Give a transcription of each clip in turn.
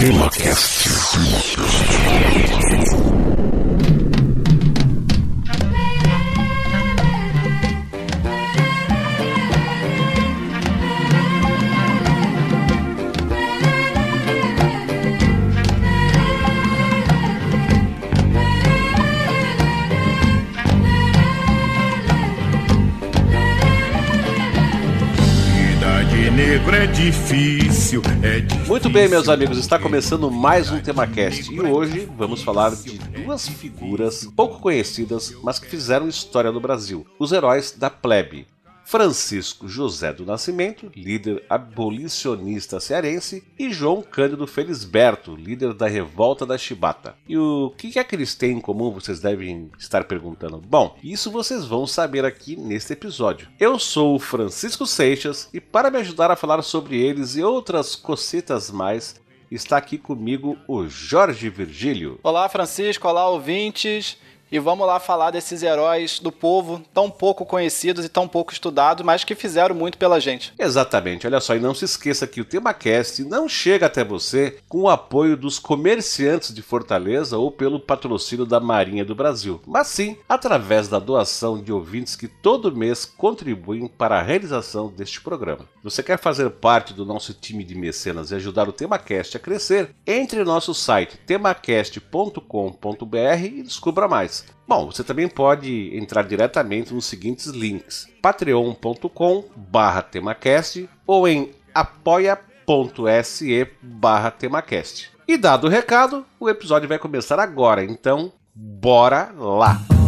TemaCast. negro Muito bem, meus amigos, está começando mais um TemaCast e hoje vamos falar de duas figuras pouco conhecidas, mas que fizeram história no Brasil: os heróis da plebe. Francisco José do Nascimento, líder abolicionista cearense, e João Cândido Felisberto, líder da Revolta da Chibata. E o que é que eles têm em comum, vocês devem estar perguntando. Bom, isso vocês vão saber aqui neste episódio. Eu sou o Francisco Seixas e para me ajudar a falar sobre eles e outras cocitas mais, está aqui comigo o Jorge Virgílio. Olá, Francisco. Olá, ouvintes. E vamos lá falar desses heróis do povo tão pouco conhecidos e tão pouco estudados, mas que fizeram muito pela gente. Exatamente, olha só, e não se esqueça que o TemaCast não chega até você com o apoio dos comerciantes de Fortaleza ou pelo patrocínio da Marinha do Brasil, mas sim através da doação de ouvintes que todo mês contribuem para a realização deste programa. Você quer fazer parte do nosso time de mecenas e ajudar o TemaCast a crescer? Entre no nosso site temacast.com.br e descubra mais. Bom, você também pode entrar diretamente nos seguintes links: patreon.com/temacast ou em apoia.se/temacast. E dado o recado, o episódio vai começar agora, então bora lá.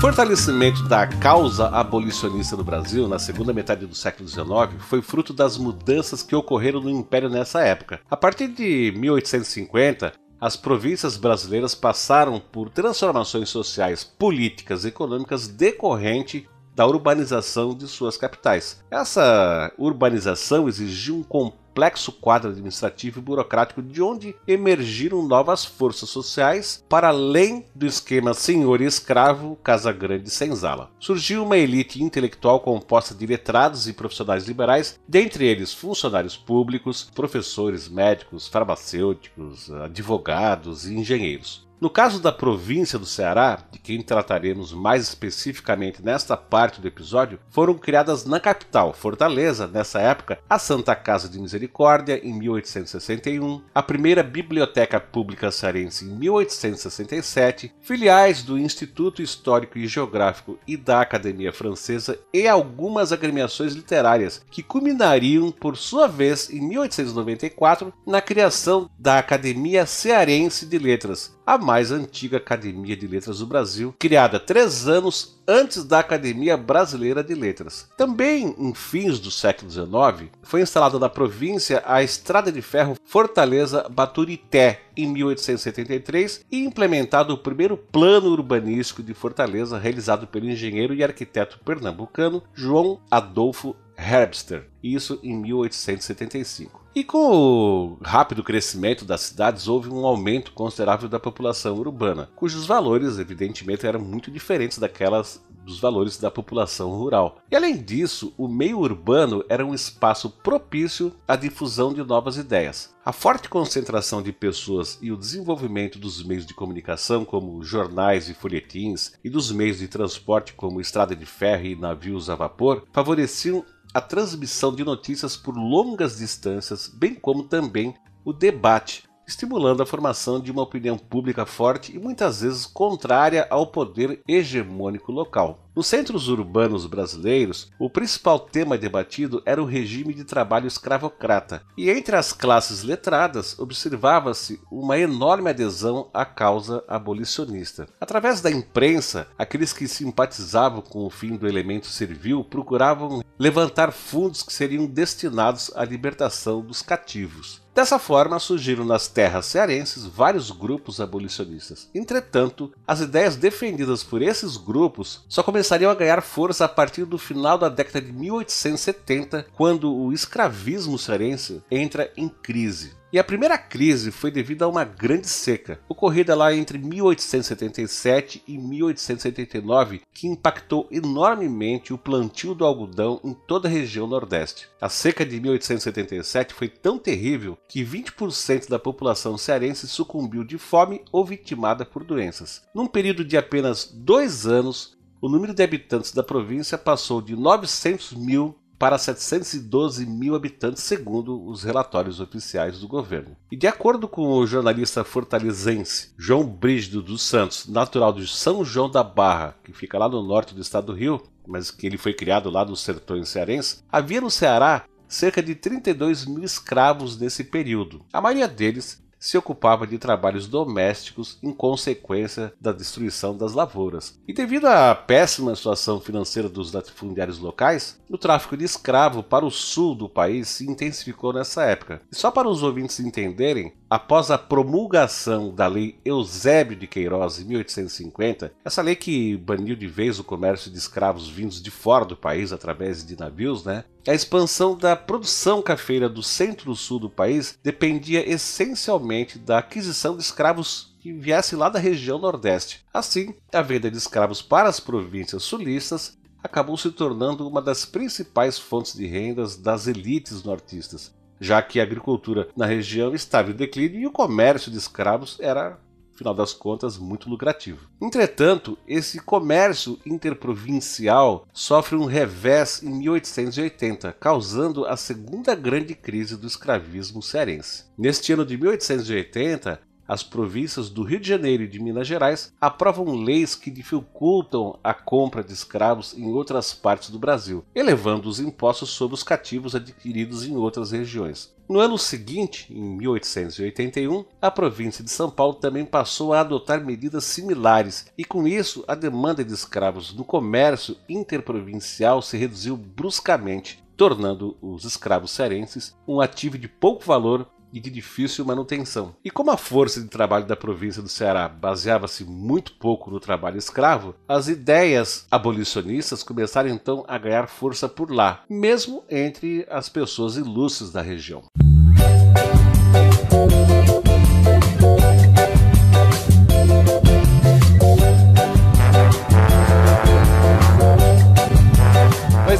Fortalecimento da causa abolicionista no Brasil na segunda metade do século XIX foi fruto das mudanças que ocorreram no Império nessa época. A partir de 1850, as províncias brasileiras passaram por transformações sociais, políticas e econômicas decorrente da urbanização de suas capitais. Essa urbanização exigiu um complexo quadro administrativo e burocrático de onde emergiram novas forças sociais para além do esquema senhor e escravo, casa grande e senzala. Surgiu uma elite intelectual composta de letrados e profissionais liberais, dentre eles funcionários públicos, professores, médicos, farmacêuticos, advogados e engenheiros. No caso da província do Ceará, de quem trataremos mais especificamente nesta parte do episódio, foram criadas na capital, Fortaleza, nessa época, a Santa Casa de Misericórdia, em 1861, a primeira Biblioteca Pública Cearense, em 1867, filiais do Instituto Histórico e Geográfico e da Academia Francesa e algumas agremiações literárias, que culminariam, por sua vez, em 1894, na criação da Academia Cearense de Letras, a mais antiga Academia de Letras do Brasil, criada três anos antes da Academia Brasileira de Letras. Também em fins do século XIX, foi instalada na província a Estrada de Ferro Fortaleza-Baturité em 1873 e implementado o primeiro plano urbanístico de Fortaleza realizado pelo engenheiro e arquiteto pernambucano João Adolfo Herbster, isso em 1875. E com o rápido crescimento das cidades, houve um aumento considerável da população urbana, cujos valores, evidentemente, eram muito diferentes daquelas dos valores da população rural. E além disso, o meio urbano era um espaço propício à difusão de novas ideias. A forte concentração de pessoas e o desenvolvimento dos meios de comunicação, como jornais e folhetins, e dos meios de transporte, como estrada de ferro e navios a vapor, favoreciam a transmissão de notícias por longas distâncias, bem como também o debate, estimulando a formação de uma opinião pública forte e muitas vezes contrária ao poder hegemônico local. Nos centros urbanos brasileiros, o principal tema debatido era o regime de trabalho escravocrata, e entre as classes letradas observava-se uma enorme adesão à causa abolicionista. Através da imprensa, aqueles que simpatizavam com o fim do elemento servil procuravam levantar fundos que seriam destinados à libertação dos cativos. Dessa forma, surgiram nas terras cearenses vários grupos abolicionistas. Entretanto, as ideias defendidas por esses grupos só começariam a ganhar força a partir do final da década de 1870, quando o escravismo cearense entra em crise. E a primeira crise foi devido a uma grande seca, ocorrida lá entre 1877 e 1879, que impactou enormemente o plantio do algodão em toda a região Nordeste. A seca de 1877 foi tão terrível que 20% da população cearense sucumbiu de fome ou vitimada por doenças. Num período de apenas dois anos, o número de habitantes da província passou de 900 mil para 712 mil habitantes, segundo os relatórios oficiais do governo. E de acordo com o jornalista fortalezense João Brígido dos Santos, natural de São João da Barra, que fica lá no norte do estado do Rio, mas que ele foi criado lá nos sertões cearenses, havia no Ceará cerca de 32 mil escravos nesse período. A maioria deles se ocupava de trabalhos domésticos em consequência da destruição das lavouras. E devido à péssima situação financeira dos latifundiários locais, o tráfico de escravo para o sul do país se intensificou nessa época. E só para os ouvintes entenderem, após a promulgação da Lei Eusébio de Queiroz em 1850, essa lei que baniu de vez o comércio de escravos vindos de fora do país através de navios, né? A expansão da produção cafeira do centro-sul do país dependia essencialmente da aquisição de escravos que viessem lá da região Nordeste. Assim, a venda de escravos para as províncias sulistas acabou se tornando uma das principais fontes de rendas das elites nortistas, já que a agricultura na região estava em declínio e o comércio de escravos era final das contas, muito lucrativo. Entretanto, esse comércio interprovincial sofre um revés em 1880, causando a segunda grande crise do escravismo cearense. Neste ano de 1880, as províncias do Rio de Janeiro e de Minas Gerais aprovam leis que dificultam a compra de escravos em outras partes do Brasil, elevando os impostos sobre os cativos adquiridos em outras regiões. No ano seguinte, em 1881, a província de São Paulo também passou a adotar medidas similares, e com isso a demanda de escravos no comércio interprovincial se reduziu bruscamente, tornando os escravos cearenses um ativo de pouco valor e de difícil manutenção. E como a força de trabalho da província do Ceará baseava-se muito pouco no trabalho escravo, as ideias abolicionistas começaram então a ganhar força por lá, mesmo entre as pessoas ilustres da região.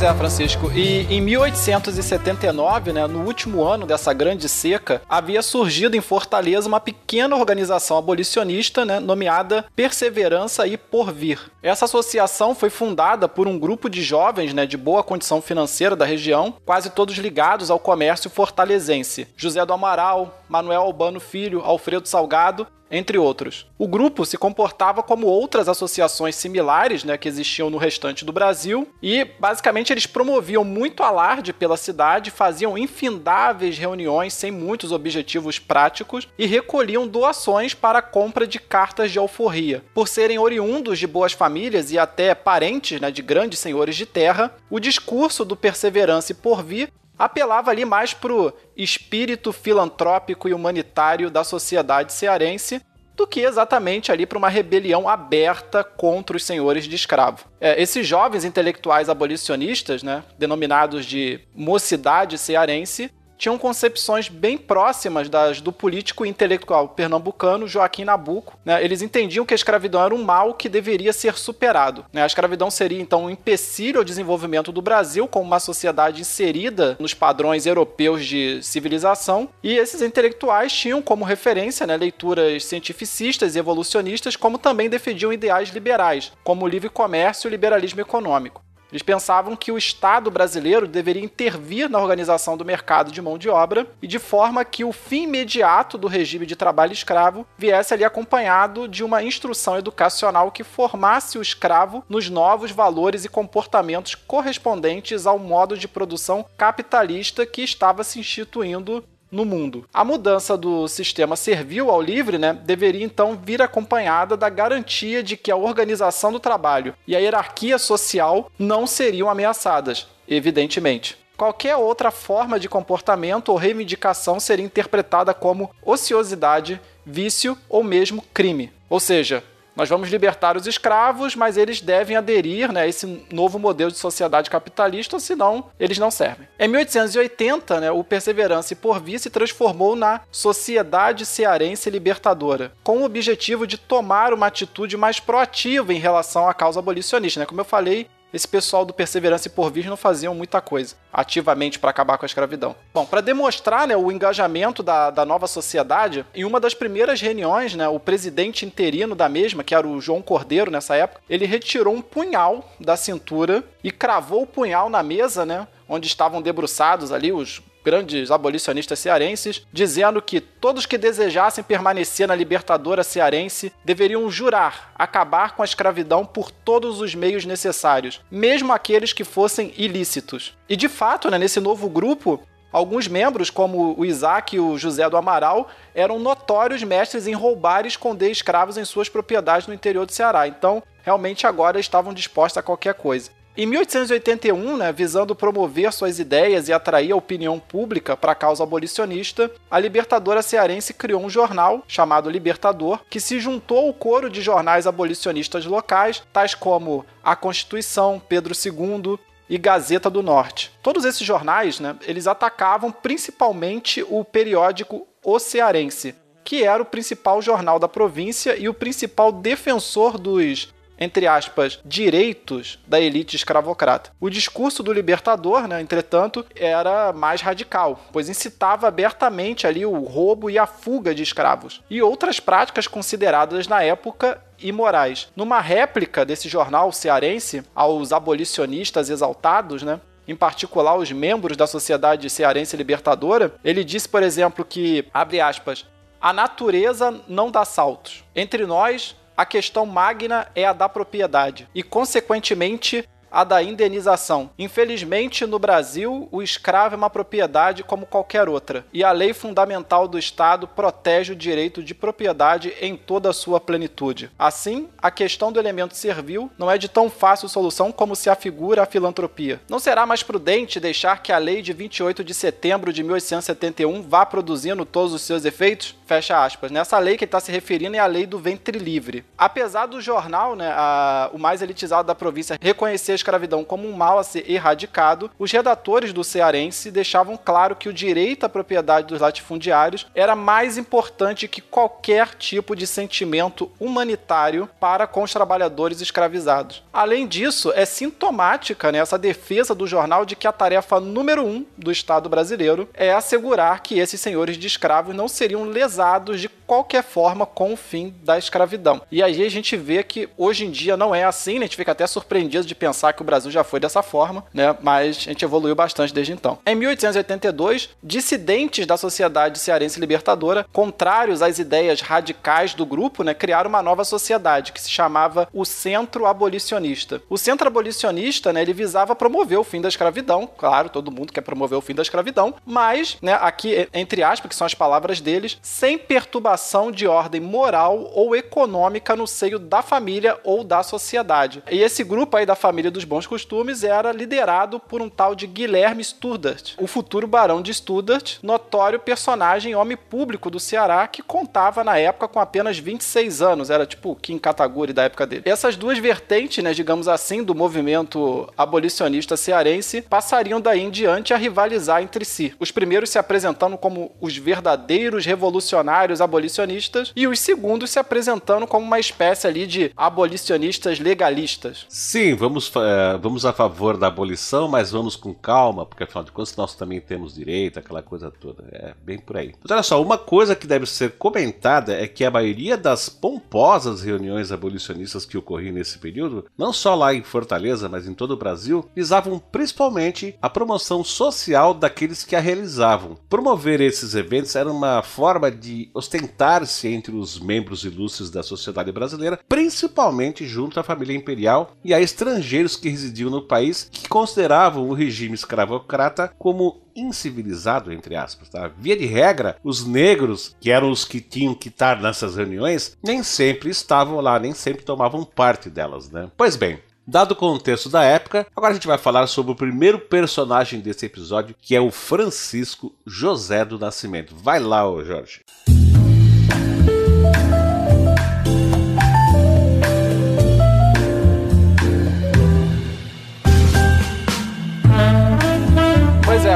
Pois é, Francisco. E em 1879, né, no último ano dessa grande seca, havia surgido em Fortaleza uma pequena organização abolicionista né, nomeada Perseverança e Porvir. Essa associação foi fundada por um grupo de jovens né, de boa condição financeira da região, quase todos ligados ao comércio fortalezense. José do Amaral, Manuel Albano Filho, Alfredo Salgado entre outros. O grupo se comportava como outras associações similares né, que existiam no restante do Brasil e, basicamente, eles promoviam muito alarde pela cidade, faziam infindáveis reuniões sem muitos objetivos práticos e recolhiam doações para a compra de cartas de alforria. Por serem oriundos de boas famílias e até parentes né, de grandes senhores de terra, o discurso do Perseverança e Porvir apelava ali mais pro espírito filantrópico e humanitário da sociedade cearense do que exatamente ali para uma rebelião aberta contra os senhores de escravo. É, esses jovens intelectuais abolicionistas, né, denominados de mocidade cearense, tinham concepções bem próximas das do político e intelectual pernambucano Joaquim Nabuco. Né? Eles entendiam que a escravidão era um mal que deveria ser superado. Né? A escravidão seria então um empecilho ao desenvolvimento do Brasil como uma sociedade inserida nos padrões europeus de civilização. E esses intelectuais tinham como referência né, leituras cientificistas e evolucionistas, como também defendiam ideais liberais, como o livre comércio e o liberalismo econômico. Eles pensavam que o Estado brasileiro deveria intervir na organização do mercado de mão de obra e de forma que o fim imediato do regime de trabalho escravo viesse ali acompanhado de uma instrução educacional que formasse o escravo nos novos valores e comportamentos correspondentes ao modo de produção capitalista que estava se instituindo no mundo. A mudança do sistema servil ao livre né, deveria então vir acompanhada da garantia de que a organização do trabalho e a hierarquia social não seriam ameaçadas, evidentemente. Qualquer outra forma de comportamento ou reivindicação seria interpretada como ociosidade, vício ou mesmo crime. Ou seja, nós vamos libertar os escravos, mas eles devem aderir né, a esse novo modelo de sociedade capitalista, senão eles não servem. Em 1880, né, o Perseverança e Porvir se transformou na Sociedade Cearense Libertadora, com o objetivo de tomar uma atitude mais proativa em relação à causa abolicionista. Né? Como eu falei, esse pessoal do Perseverança e Porvir não faziam muita coisa ativamente para acabar com a escravidão. Bom, para demonstrar né, o engajamento da, da nova sociedade, em uma das primeiras reuniões, né, o presidente interino da mesma, que era o João Cordeiro nessa época, ele retirou um punhal da cintura e cravou o punhal na mesa, né, onde estavam debruçados ali os grandes abolicionistas cearenses, dizendo que todos que desejassem permanecer na Libertadora cearense deveriam jurar acabar com a escravidão por todos os meios necessários, mesmo aqueles que fossem ilícitos. E de fato, né, nesse novo grupo, Alguns membros, como o Isaac e o José do Amaral, eram notórios mestres em roubar e esconder escravos em suas propriedades no interior do Ceará. Então, realmente agora estavam dispostos a qualquer coisa. Em 1881, né, visando promover suas ideias e atrair a opinião pública para a causa abolicionista, a Libertadora Cearense criou um jornal chamado Libertador, que se juntou ao coro de jornais abolicionistas locais, tais como A Constituição, Pedro II, e Gazeta do Norte. Todos esses jornais, né, eles atacavam principalmente o periódico O Cearense, que era o principal jornal da província e o principal defensor dos entre aspas, direitos da elite escravocrata. O discurso do libertador, né, entretanto, era mais radical, pois incitava abertamente ali o roubo e a fuga de escravos e outras práticas consideradas na época imorais. Numa réplica desse jornal cearense aos abolicionistas exaltados, né, em particular os membros da Sociedade Cearense Libertadora, ele disse, por exemplo, que, abre aspas, a natureza não dá saltos. Entre nós, a questão magna é a da propriedade. E, consequentemente, a da indenização. Infelizmente, no Brasil, o escravo é uma propriedade como qualquer outra, e a lei fundamental do Estado protege o direito de propriedade em toda a sua plenitude. Assim, a questão do elemento servil não é de tão fácil solução como se afigura a filantropia. Não será mais prudente deixar que a lei de 28 de setembro de 1871 vá produzindo todos os seus efeitos? Fecha aspas. Nessa lei que está se referindo é a lei do ventre livre. Apesar do jornal, né, a, o mais elitizado da província, reconhecer escravidão como um mal a ser erradicado, os redatores do Cearense deixavam claro que o direito à propriedade dos latifundiários era mais importante que qualquer tipo de sentimento humanitário para com os trabalhadores escravizados. Além disso, é sintomática né, essa defesa do jornal de que a tarefa número um do Estado brasileiro é assegurar que esses senhores de escravos não seriam lesados de qualquer forma com o fim da escravidão. E aí a gente vê que hoje em dia não é assim, né? a gente fica até surpreendido de pensar que o Brasil já foi dessa forma, né? Mas a gente evoluiu bastante desde então. Em 1882, dissidentes da Sociedade Cearense Libertadora, contrários às ideias radicais do grupo, né, criaram uma nova sociedade que se chamava o Centro Abolicionista. O Centro Abolicionista, né, ele visava promover o fim da escravidão, claro, todo mundo quer promover o fim da escravidão, mas, né, aqui entre aspas, que são as palavras deles, sem perturbação de ordem moral ou econômica no seio da família ou da sociedade. E esse grupo aí da família dos bons costumes era liderado por um tal de Guilherme Sturdart, o futuro barão de Sturdart, notório personagem homem público do Ceará que contava na época com apenas 26 anos, era tipo Kim Kataguri da época dele. Essas duas vertentes, né, digamos assim, do movimento abolicionista cearense passariam daí em diante a rivalizar entre si. Os primeiros se apresentando como os verdadeiros revolucionários abolicionistas e os segundos se apresentando como uma espécie ali de abolicionistas legalistas. Sim, vamos, é, vamos a favor da abolição, mas vamos com calma, porque afinal de contas nós também temos direito, aquela coisa toda. É bem por aí. Mas olha só, uma coisa que deve ser comentada é que a maioria das pomposas reuniões abolicionistas que ocorriam nesse período, não só lá em Fortaleza, mas em todo o Brasil, visavam principalmente a promoção social daqueles que a realizavam. Promover esses eventos era uma forma de ostentar-se entre os membros ilustres da sociedade brasileira, principalmente junto à família imperial e a estrangeiros que residiam no país que consideravam o regime escravocrata como incivilizado, entre aspas. Tá? Via de regra, os negros, que eram os que tinham que estar nessas reuniões, nem sempre estavam lá, nem sempre tomavam parte delas. Né? Pois bem, Dado o contexto da época, agora a gente vai falar sobre o primeiro personagem desse episódio, que é o Francisco José do Nascimento. Vai lá, ô Jorge.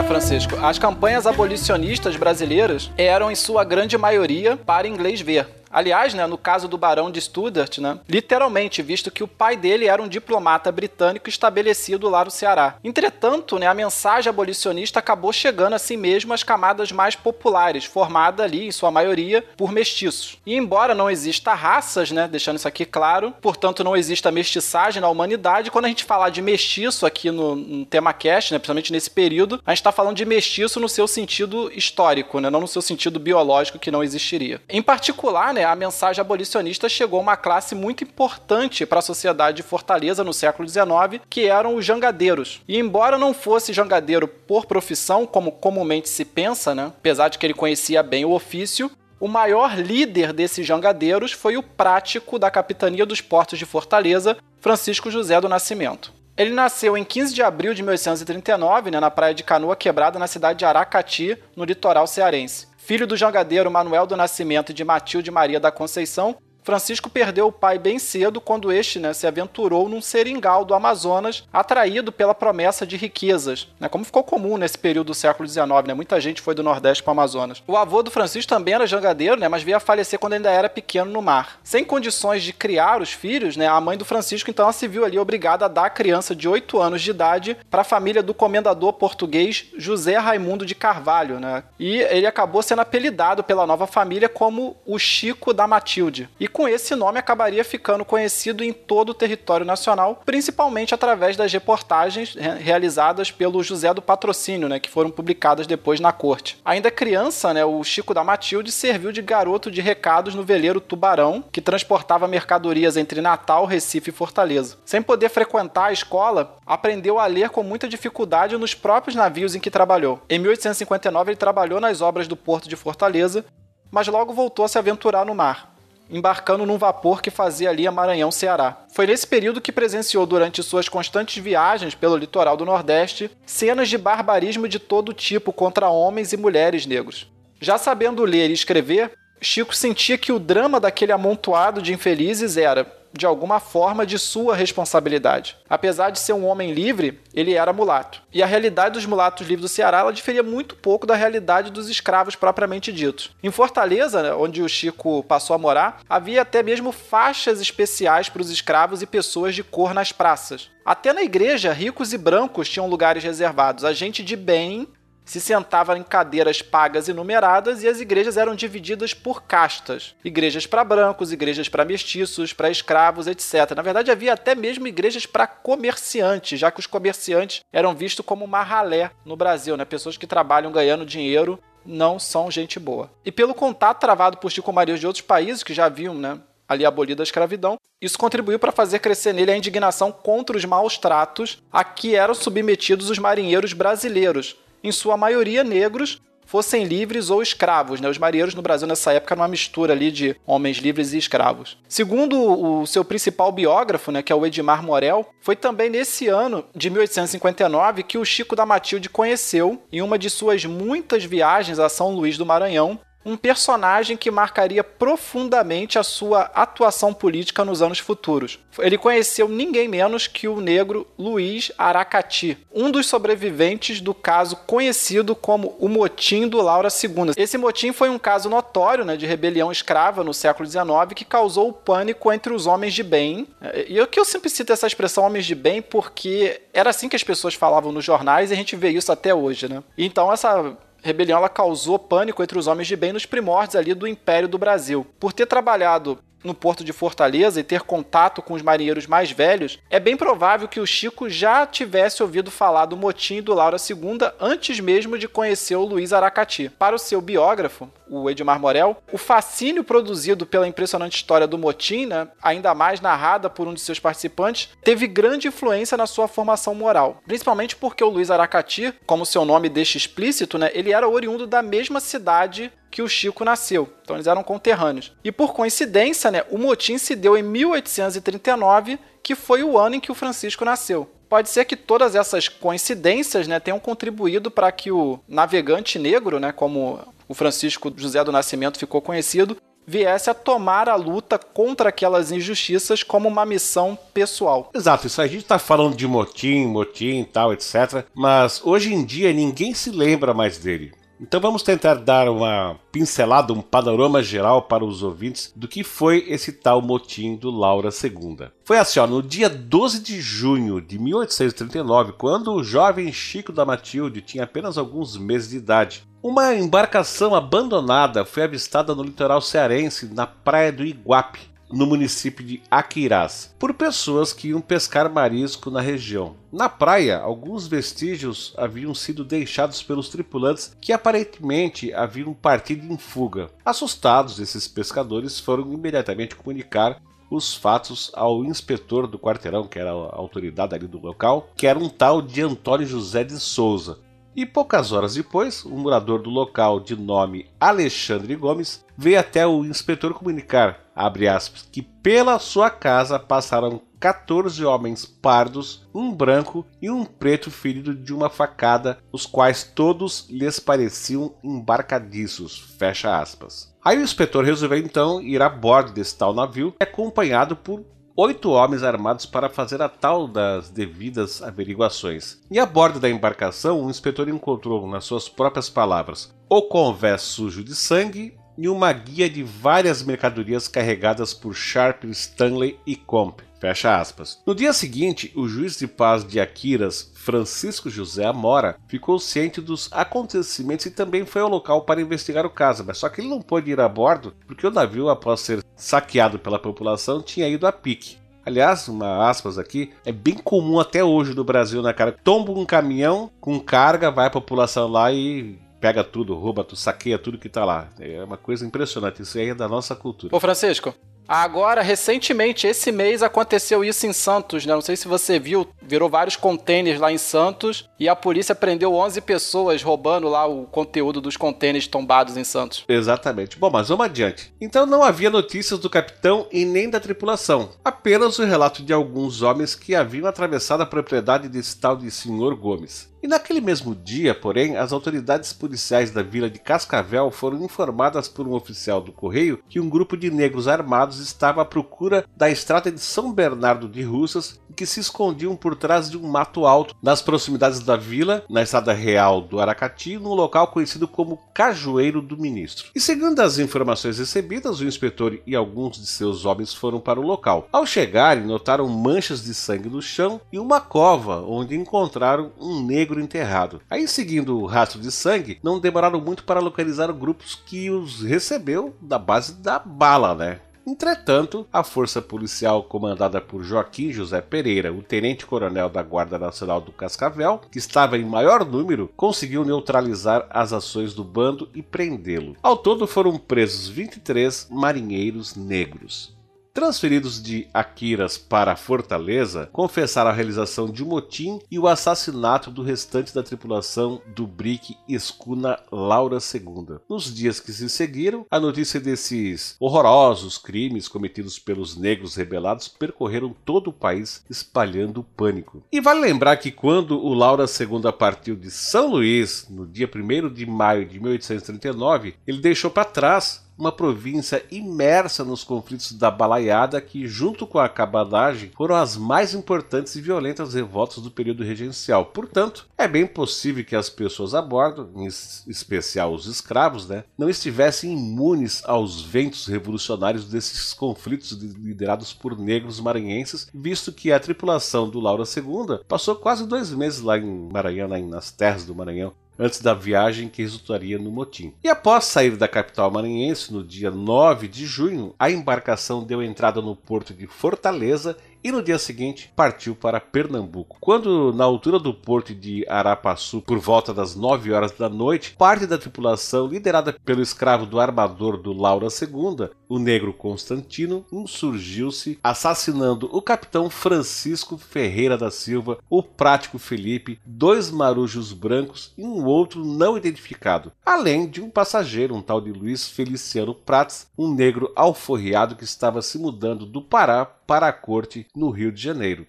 Francisco. As campanhas abolicionistas brasileiras eram, em sua grande maioria, para inglês ver. Aliás, né, no caso do Barão de Studart, né, literalmente, visto que o pai dele era um diplomata britânico estabelecido lá no Ceará. Entretanto, né, a mensagem abolicionista acabou chegando assim mesmo às camadas mais populares, formada ali, em sua maioria, por mestiços. E embora não exista raças, né, deixando isso aqui claro, portanto não exista mestiçagem na humanidade, quando a gente falar de mestiço aqui no, no tema cast, né, principalmente nesse período, a gente está falando de mestiço no seu sentido histórico, né, não no seu sentido biológico que não existiria. Em particular, né, a mensagem abolicionista chegou a uma classe muito importante para a sociedade de Fortaleza no século XIX, que eram os jangadeiros. E embora não fosse jangadeiro por profissão, como comumente se pensa, né, apesar de que ele conhecia bem o ofício, o maior líder desses jangadeiros foi o prático da capitania dos portos de Fortaleza, Francisco José do Nascimento. Ele nasceu em 15 de abril de 1839, né, na praia de Canoa Quebrada, na cidade de Aracati, no litoral cearense. Filho do jangadeiro Manuel do Nascimento e de Matilde Maria da Conceição, Francisco perdeu o pai bem cedo quando este né, se aventurou num seringal do Amazonas, atraído pela promessa de riquezas, né, como ficou comum nesse período do século XIX. Né, muita gente foi do Nordeste para o Amazonas. O avô do Francisco também era jangadeiro, né, mas veio a falecer quando ainda era pequeno no mar. Sem condições de criar os filhos, né, a mãe do Francisco então se viu ali obrigada a dar a criança de 8 anos de idade para a família do comendador português José Raimundo de Carvalho. Né, e ele acabou sendo apelidado pela nova família como o Chico da Matilde. E com esse nome acabaria ficando conhecido em todo o território nacional, principalmente através das reportagens realizadas pelo José do Patrocínio, né, que foram publicadas depois na corte. Ainda criança, né, o Chico da Matilde serviu de garoto de recados no veleiro Tubarão, que transportava mercadorias entre Natal, Recife e Fortaleza. Sem poder frequentar a escola, aprendeu a ler com muita dificuldade nos próprios navios em que trabalhou. Em 1859, ele trabalhou nas obras do porto de Fortaleza, mas logo voltou a se aventurar no mar embarcando num vapor que fazia ali a Maranhão-Ceará. Foi nesse período que presenciou, durante suas constantes viagens pelo litoral do Nordeste, cenas de barbarismo de todo tipo contra homens e mulheres negros. Já sabendo ler e escrever, Chico sentia que o drama daquele amontoado de infelizes era de alguma forma, de sua responsabilidade. Apesar de ser um homem livre, ele era mulato. E a realidade dos mulatos livres do Ceará ela diferia muito pouco da realidade dos escravos propriamente ditos. Em Fortaleza, né, onde o Chico passou a morar, havia até mesmo faixas especiais para os escravos e pessoas de cor nas praças. Até na igreja, ricos e brancos tinham lugares reservados. A gente de bem se sentava em cadeiras pagas e numeradas e as igrejas eram divididas por castas. Igrejas para brancos, igrejas para mestiços, para escravos, etc. Na verdade, havia até mesmo igrejas para comerciantes, já que os comerciantes eram vistos como uma ralé no Brasil, né? pessoas que trabalham ganhando dinheiro não são gente boa. E pelo contato travado por Chico Maria de outros países que já haviam né, ali abolido a escravidão, isso contribuiu para fazer crescer nele a indignação contra os maus tratos a que eram submetidos os marinheiros brasileiros, em sua maioria negros, fossem livres ou escravos. Né? Os marinheiros no Brasil nessa época eram uma mistura ali de homens livres e escravos. Segundo o seu principal biógrafo, né, que é o Edmar Morel, foi também nesse ano de 1859 que o Chico da Matilde conheceu, em uma de suas muitas viagens a São Luís do Maranhão, um personagem que marcaria profundamente a sua atuação política nos anos futuros. Ele conheceu ninguém menos que o negro Luiz Aracati, um dos sobreviventes do caso conhecido como o Motim do Laura II. Esse motim foi um caso notório né, de rebelião escrava no século XIX que causou o pânico entre os homens de bem. E eu que eu sempre cito essa expressão homens de bem porque era assim que as pessoas falavam nos jornais e a gente vê isso até hoje, né? Então essa rebelião ela causou pânico entre os homens de bem nos primórdios ali do Império do Brasil. Por ter trabalhado no porto de Fortaleza e ter contato com os marinheiros mais velhos, é bem provável que o Chico já tivesse ouvido falar do motim do Laura II antes mesmo de conhecer o Luiz Aracati. Para o seu biógrafo, o Edmar Morel, o fascínio produzido pela impressionante história do motim, né, ainda mais narrada por um de seus participantes, teve grande influência na sua formação moral. Principalmente porque o Luiz Aracati, como seu nome deixa explícito, né, ele era oriundo da mesma cidade que o Chico nasceu. Então eles eram conterrâneos. E por coincidência, né, o motim se deu em 1839, que foi o ano em que o Francisco nasceu. Pode ser que todas essas coincidências né, tenham contribuído para que o navegante negro, né, como o Francisco José do Nascimento ficou conhecido, viesse a tomar a luta contra aquelas injustiças como uma missão pessoal. Exato, isso a gente está falando de motim, motim e tal, etc. Mas hoje em dia ninguém se lembra mais dele. Então vamos tentar dar uma pincelada, um panorama geral para os ouvintes do que foi esse tal motim do Laura II. Foi assim, ó, no dia 12 de junho de 1839, quando o jovem Chico da Matilde tinha apenas alguns meses de idade, uma embarcação abandonada foi avistada no litoral cearense, na praia do Iguape, no município de Aquirás, por pessoas que iam pescar marisco na região. Na praia, alguns vestígios haviam sido deixados pelos tripulantes que aparentemente haviam partido em fuga. Assustados, esses pescadores foram imediatamente comunicar os fatos ao inspetor do quarteirão, que era a autoridade ali do local, que era um tal de Antônio José de Souza, e poucas horas depois, um morador do local de nome Alexandre Gomes veio até o inspetor comunicar, aspas, que pela sua casa passaram 14 homens pardos, um branco e um preto ferido de uma facada, os quais todos lhes pareciam embarcadiços, fecha aspas. Aí o inspetor resolveu então ir a bordo desse tal navio, acompanhado por oito homens armados para fazer a tal das devidas averiguações. E a bordo da embarcação, o inspetor encontrou, nas suas próprias palavras, o convés sujo de sangue e uma guia de várias mercadorias carregadas por Sharp, Stanley e Comp. Fecha aspas. No dia seguinte, o juiz de paz de Aquiras, Francisco José Amora, ficou ciente dos acontecimentos e também foi ao local para investigar o caso, mas só que ele não pôde ir a bordo porque o navio, após ser saqueado pela população, tinha ido a pique. Aliás, uma aspas aqui, é bem comum até hoje no Brasil, né, cara? Tomba um caminhão com carga, vai a população lá e pega tudo, rouba tudo, saqueia tudo que tá lá. É uma coisa impressionante, isso aí é da nossa cultura. Ô Francisco, Agora, recentemente, esse mês aconteceu isso em Santos, né? Não sei se você viu, virou vários containers lá em Santos e a polícia prendeu 11 pessoas roubando lá o conteúdo dos containers tombados em Santos. Exatamente. Bom, mas vamos adiante. Então não havia notícias do capitão e nem da tripulação, apenas o relato de alguns homens que haviam atravessado a propriedade desse tal de Senhor Gomes. E naquele mesmo dia, porém, as autoridades policiais da vila de Cascavel foram informadas por um oficial do correio que um grupo de negros armados estava à procura da estrada de São Bernardo de Russas e que se escondiam por trás de um mato alto nas proximidades da vila, na estrada real do Aracati, num local conhecido como Cajueiro do Ministro. E segundo as informações recebidas, o inspetor e alguns de seus homens foram para o local. Ao chegarem, notaram manchas de sangue no chão e uma cova onde encontraram um negro negro enterrado. Aí, seguindo o rastro de sangue, não demoraram muito para localizar grupos que os recebeu da base da bala, né? Entretanto, a força policial comandada por Joaquim José Pereira, o tenente-coronel da Guarda Nacional do Cascavel, que estava em maior número, conseguiu neutralizar as ações do bando e prendê-lo. Ao todo foram presos 23 marinheiros negros transferidos de Aquiras para Fortaleza, confessaram a realização de um motim e o assassinato do restante da tripulação do brick Escuna Laura II. Nos dias que se seguiram, a notícia desses horrorosos crimes cometidos pelos negros rebelados percorreram todo o país, espalhando pânico. E vale lembrar que quando o Laura II partiu de São Luís, no dia 1 de maio de 1839, ele deixou para trás uma província imersa nos conflitos da balaiada que, junto com a cabadagem, foram as mais importantes e violentas revoltas do período regencial. Portanto, é bem possível que as pessoas a bordo, em especial os escravos, né, não estivessem imunes aos ventos revolucionários desses conflitos liderados por negros maranhenses, visto que a tripulação do Laura II passou quase dois meses lá em Maranhão, nas terras do Maranhão, antes da viagem que resultaria no motim. E após sair da capital maranhense no dia 9 de junho, a embarcação deu entrada no porto de Fortaleza e no dia seguinte partiu para Pernambuco. Quando, na altura do porto de Arapaçu, por volta das 9 horas da noite, parte da tripulação, liderada pelo escravo do armador do Laura II, o negro Constantino, insurgiu-se, assassinando o capitão Francisco Ferreira da Silva, o prático Felipe, dois marujos brancos e um outro não identificado, além de um passageiro, um tal de Luiz Feliciano Prats, um negro alforriado que estava se mudando do Pará para a corte no Rio de Janeiro.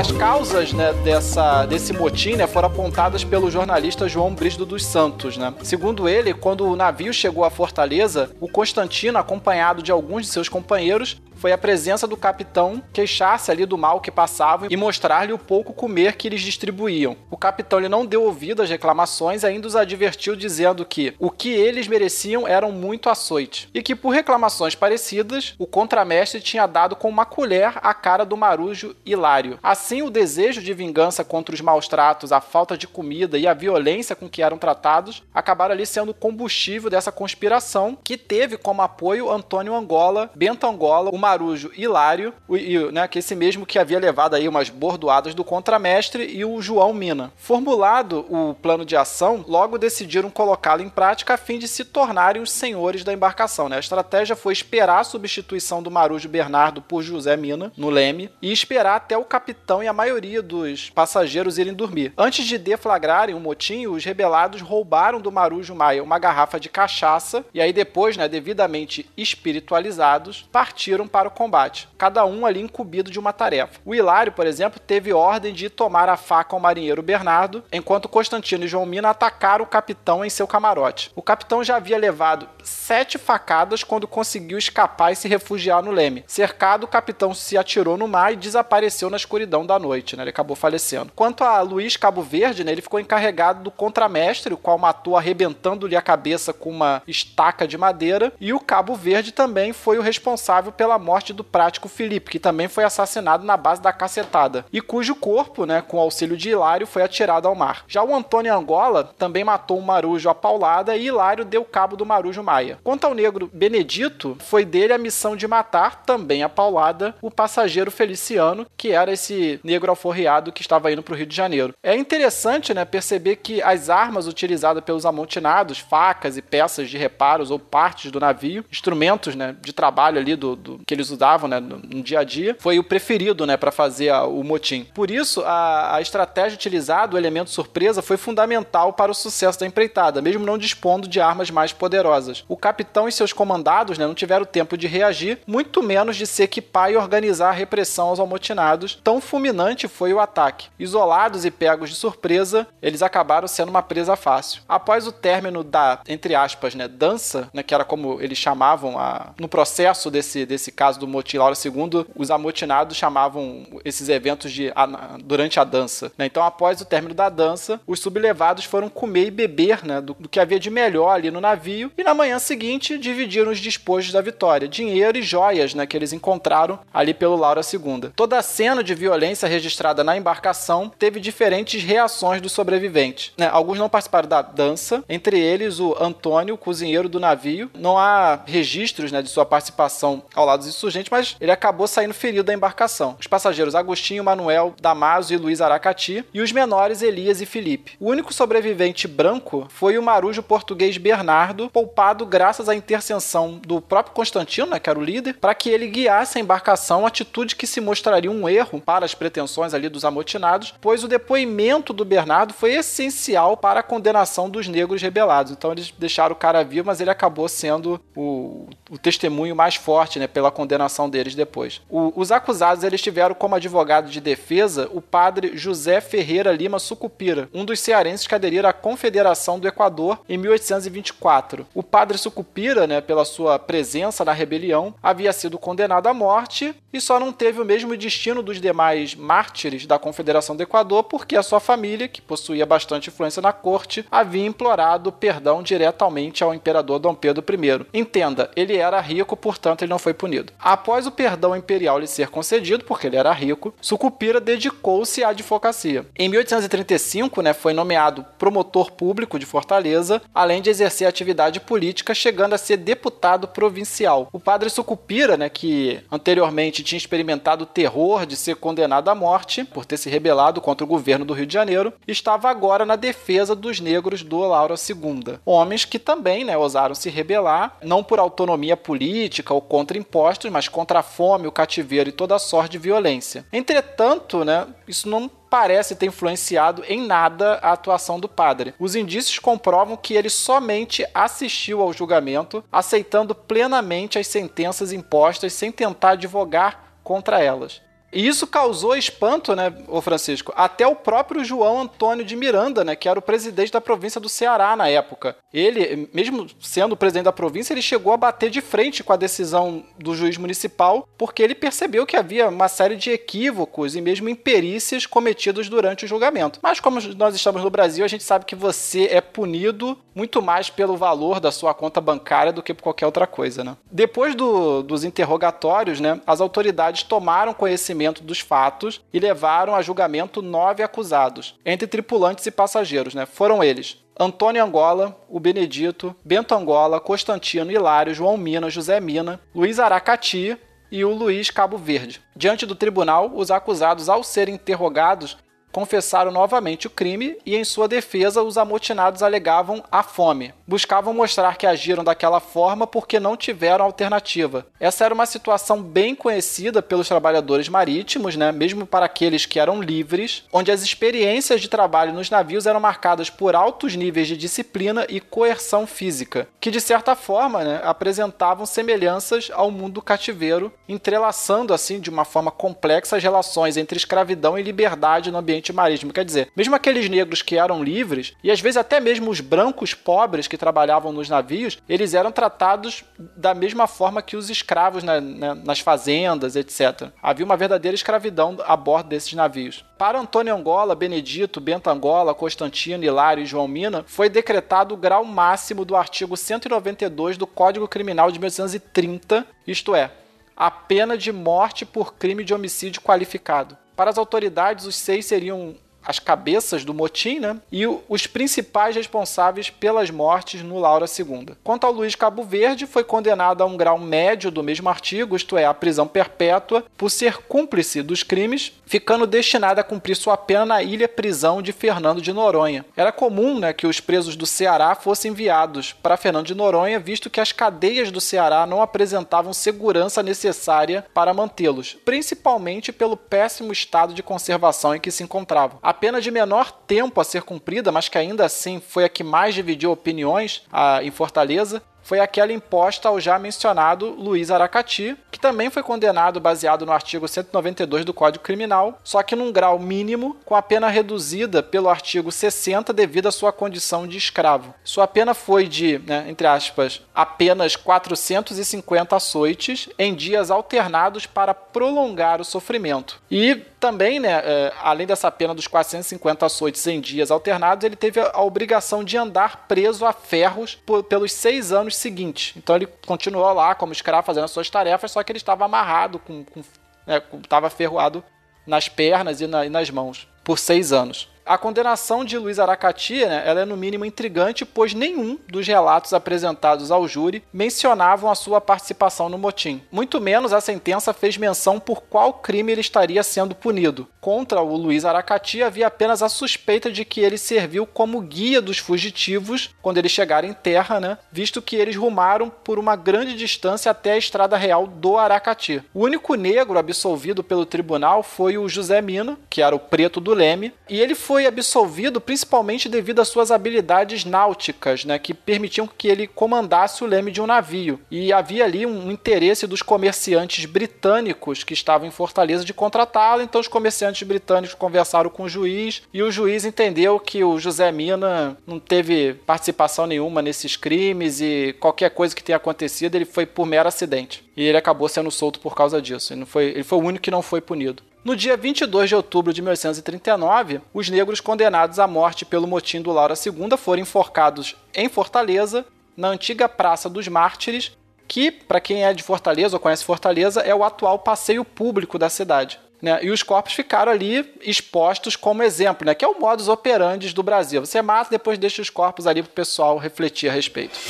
as causas né, dessa, desse motim né, foram apontadas pelo jornalista João Brígido dos Santos. Né? Segundo ele, quando o navio chegou à fortaleza, o Constantino, acompanhado de alguns de seus companheiros, foi a presença do capitão queixar-se ali do mal que passavam e mostrar-lhe o pouco comer que eles distribuíam. O capitão ele não deu ouvido às reclamações ainda os advertiu dizendo que o que eles mereciam eram muito açoite e que por reclamações parecidas o contramestre tinha dado com uma colher a cara do marujo Hilário. Assim, o desejo de vingança contra os maus tratos, a falta de comida e a violência com que eram tratados acabaram ali sendo combustível dessa conspiração que teve como apoio Antônio Angola, Bento Angola, uma Marujo Hilário, o, e, né, que esse mesmo que havia levado aí umas bordoadas do contramestre, e o João Mina. Formulado o plano de ação, logo decidiram colocá-lo em prática a fim de se tornarem os senhores da embarcação. Né? A estratégia foi esperar a substituição do Marujo Bernardo por José Mina, no leme, e esperar até o capitão e a maioria dos passageiros irem dormir. Antes de deflagrarem o motim, os rebelados roubaram do Marujo Maia uma garrafa de cachaça, e aí depois, né, devidamente espiritualizados, partiram para para o combate, cada um ali incumbido de uma tarefa. O Hilário, por exemplo, teve ordem de tomar a faca ao marinheiro Bernardo, enquanto Constantino e João Mina atacaram o capitão em seu camarote. O capitão já havia levado sete facadas quando conseguiu escapar e se refugiar no leme. Cercado, o capitão se atirou no mar e desapareceu na escuridão da noite, né? Ele acabou falecendo. Quanto a Luiz Cabo Verde, né? Ele ficou encarregado do contramestre, o qual matou arrebentando-lhe a cabeça com uma estaca de madeira, e o Cabo Verde também foi o responsável pela morte do prático Felipe, que também foi assassinado na base da cacetada, e cujo corpo, né, com auxílio de Hilário, foi atirado ao mar. Já o Antônio Angola também matou um marujo a paulada e Hilário deu cabo do marujo Maia. Quanto ao negro Benedito, foi dele a missão de matar, também a paulada, o passageiro Feliciano, que era esse negro alforriado que estava indo para o Rio de Janeiro. É interessante né, perceber que as armas utilizadas pelos amontinados, facas e peças de reparos ou partes do navio, instrumentos né, de trabalho ali do, do que eles usavam né, no, dia a dia, foi o preferido né, para fazer a, o motim. Por isso, a, a estratégia utilizada, o elemento surpresa, foi fundamental para o sucesso da empreitada, mesmo não dispondo de armas mais poderosas. O capitão e seus comandados né, não tiveram tempo de reagir, muito menos de se equipar e organizar a repressão aos almotinados. Tão fulminante foi o ataque. Isolados e pegos de surpresa, eles acabaram sendo uma presa fácil. Após o término da, entre aspas, né, dança, né, que era como eles chamavam a, no processo desse, desse caso do motim Laura II, os amotinados chamavam esses eventos de a, durante a dança. Né? Então, após o término da dança, os sublevados foram comer e beber né, do, do, que havia de melhor ali no navio e na manhã seguinte dividiram os despojos da vitória, dinheiro e joias né, que eles encontraram ali pelo Laura II. Toda a cena de violência registrada na embarcação teve diferentes reações dos sobreviventes. Né? Alguns não participaram da dança, entre eles o Antônio, cozinheiro do navio. Não há registros né, de sua participação ao lado insurgente, mas ele acabou saindo ferido da embarcação. Os passageiros Agostinho, Manuel, Damaso e Luiz Aracati, e os menores Elias e Felipe. O único sobrevivente branco foi o marujo português Bernardo, poupado graças à intercessão do próprio Constantino, né, que era o líder, para que ele guiasse a embarcação, atitude que se mostraria um erro para as pretensões ali dos amotinados, pois o depoimento do Bernardo foi essencial para a condenação dos negros rebelados. Então eles deixaram o cara vivo, mas ele acabou sendo o, o testemunho mais forte né, pela condenação deles depois. O, os acusados eles tiveram como advogado de defesa o padre José Ferreira Lima Sucupira, um dos cearenses que aderiram à Confederação do Equador em 1824. O padre Sucupira, né, pela sua presença na rebelião, havia sido condenado à morte e só não teve o mesmo destino dos demais mártires da Confederação do Equador porque a sua família, que possuía bastante influência na corte, havia implorado perdão diretamente ao imperador Dom Pedro I. Entenda, ele era rico, portanto ele não foi punido. Após o perdão imperial lhe ser concedido, porque ele era rico, Sucupira dedicou-se à advocacia. Em 1835, né, foi nomeado promotor público de Fortaleza, além de exercer atividade política, chegando a ser deputado provincial. O padre Sucupira, né, que anteriormente tinha experimentado o terror de ser condenado à morte por ter se rebelado contra o governo do Rio de Janeiro, estava agora na defesa dos negros do Laura II. Homens que também né, ousaram se rebelar, não por autonomia política ou contra impostos, mas contra a fome, o cativeiro e toda sorte de violência. Entretanto, né, isso não parece ter influenciado em nada a atuação do padre. Os indícios comprovam que ele somente assistiu ao julgamento, aceitando plenamente as sentenças impostas sem tentar advogar contra elas. E isso causou espanto, né, o Francisco, até o próprio João Antônio de Miranda, né, que era o presidente da província do Ceará na época. Ele, mesmo sendo presidente da província, ele chegou a bater de frente com a decisão do juiz municipal, porque ele percebeu que havia uma série de equívocos e mesmo imperícias cometidos durante o julgamento. Mas como nós estamos no Brasil, a gente sabe que você é punido muito mais pelo valor da sua conta bancária do que por qualquer outra coisa, né? Depois do, dos interrogatórios, né, as autoridades tomaram conhecimento dos fatos e levaram a julgamento nove acusados, entre tripulantes e passageiros, né? Foram eles Antônio Angola, o Benedito, Bento Angola, Constantino Hilário, João Mina, José Mina, Luiz Aracati e o Luiz Cabo Verde. Diante do tribunal, os acusados, ao serem interrogados, confessaram novamente o crime e, em sua defesa, os amotinados alegavam a fome. Buscavam mostrar que agiram daquela forma porque não tiveram alternativa. Essa era uma situação bem conhecida pelos trabalhadores marítimos, né? mesmo para aqueles que eram livres, onde as experiências de trabalho nos navios eram marcadas por altos níveis de disciplina e coerção física, que de certa forma né, apresentavam semelhanças ao mundo do cativeiro, entrelaçando assim de uma forma complexa as relações entre escravidão e liberdade no ambiente marítimo. Quer dizer, mesmo aqueles negros que eram livres, e às vezes até mesmo os brancos pobres que trabalhavam nos navios, eles eram tratados da mesma forma que os escravos na, na, nas fazendas, etc. Havia uma verdadeira escravidão a bordo desses navios. Para Antônio Angola, Benedito, Bento Angola, Constantino, Hilário e João Mina, foi decretado o grau máximo do artigo 192 do Código Criminal de 1830, isto é, a pena de morte por crime de homicídio qualificado. Para as autoridades, os seis seriam as cabeças do motim, né? E os principais responsáveis pelas mortes no Laura II. Quanto ao Luiz Cabo Verde, foi condenado a um grau médio do mesmo artigo, isto é, a prisão perpétua, por ser cúmplice dos crimes, ficando destinado a cumprir sua pena na ilha prisão de Fernando de Noronha. Era comum, né, que os presos do Ceará fossem enviados para Fernando de Noronha, visto que as cadeias do Ceará não apresentavam segurança necessária para mantê-los, principalmente pelo péssimo estado de conservação em que se encontravam. A pena de menor tempo a ser cumprida, mas que ainda assim foi a que mais dividiu opiniões a, em Fortaleza, foi aquela imposta ao já mencionado Luiz Aracati, que também foi condenado baseado no artigo 192 do Código Criminal, só que num grau mínimo, com a pena reduzida pelo artigo 60 devido à sua condição de escravo. Sua pena foi de, né, entre aspas, apenas 450 açoites em dias alternados para prolongar o sofrimento. E também, né, é, além dessa pena dos 450 açoites em dias alternados, ele teve a obrigação de andar preso a ferros pelos seis anos seguintes. Então ele continuou lá como escravo fazendo as suas tarefas, só que ele estava amarrado, com, com, né, estava ferroado nas pernas e, na, e nas mãos por seis anos. A condenação de Luiz Aracati né, ela é no mínimo intrigante, pois nenhum dos relatos apresentados ao júri mencionavam a sua participação no motim. Muito menos a sentença fez menção por qual crime ele estaria sendo punido. Contra o Luiz Aracati havia apenas a suspeita de que ele serviu como guia dos fugitivos quando eles chegaram em terra, né, visto que eles rumaram por uma grande distância até a estrada real do Aracati. O único negro absolvido pelo tribunal foi o José Mina, que era o preto do Leme, e ele foi foi absolvido principalmente devido às suas habilidades náuticas, né, que permitiam que ele comandasse o leme de um navio. E havia ali um interesse dos comerciantes britânicos que estavam em Fortaleza de contratá-lo, então os comerciantes britânicos conversaram com o juiz e o juiz entendeu que o José Mina não teve participação nenhuma nesses crimes e qualquer coisa que tenha acontecido ele foi por mero acidente. E ele acabou sendo solto por causa disso. Ele, não foi, ele foi o único que não foi punido. No dia 22 de outubro de 1839, os negros condenados à morte pelo motim do Laura II foram enforcados em Fortaleza, na antiga Praça dos Mártires, que, para quem é de Fortaleza ou conhece Fortaleza, é o atual passeio público da cidade. Né? E os corpos ficaram ali expostos como exemplo, né? que é o modus operandi do Brasil. Você mata e depois deixa os corpos ali para o pessoal refletir a respeito.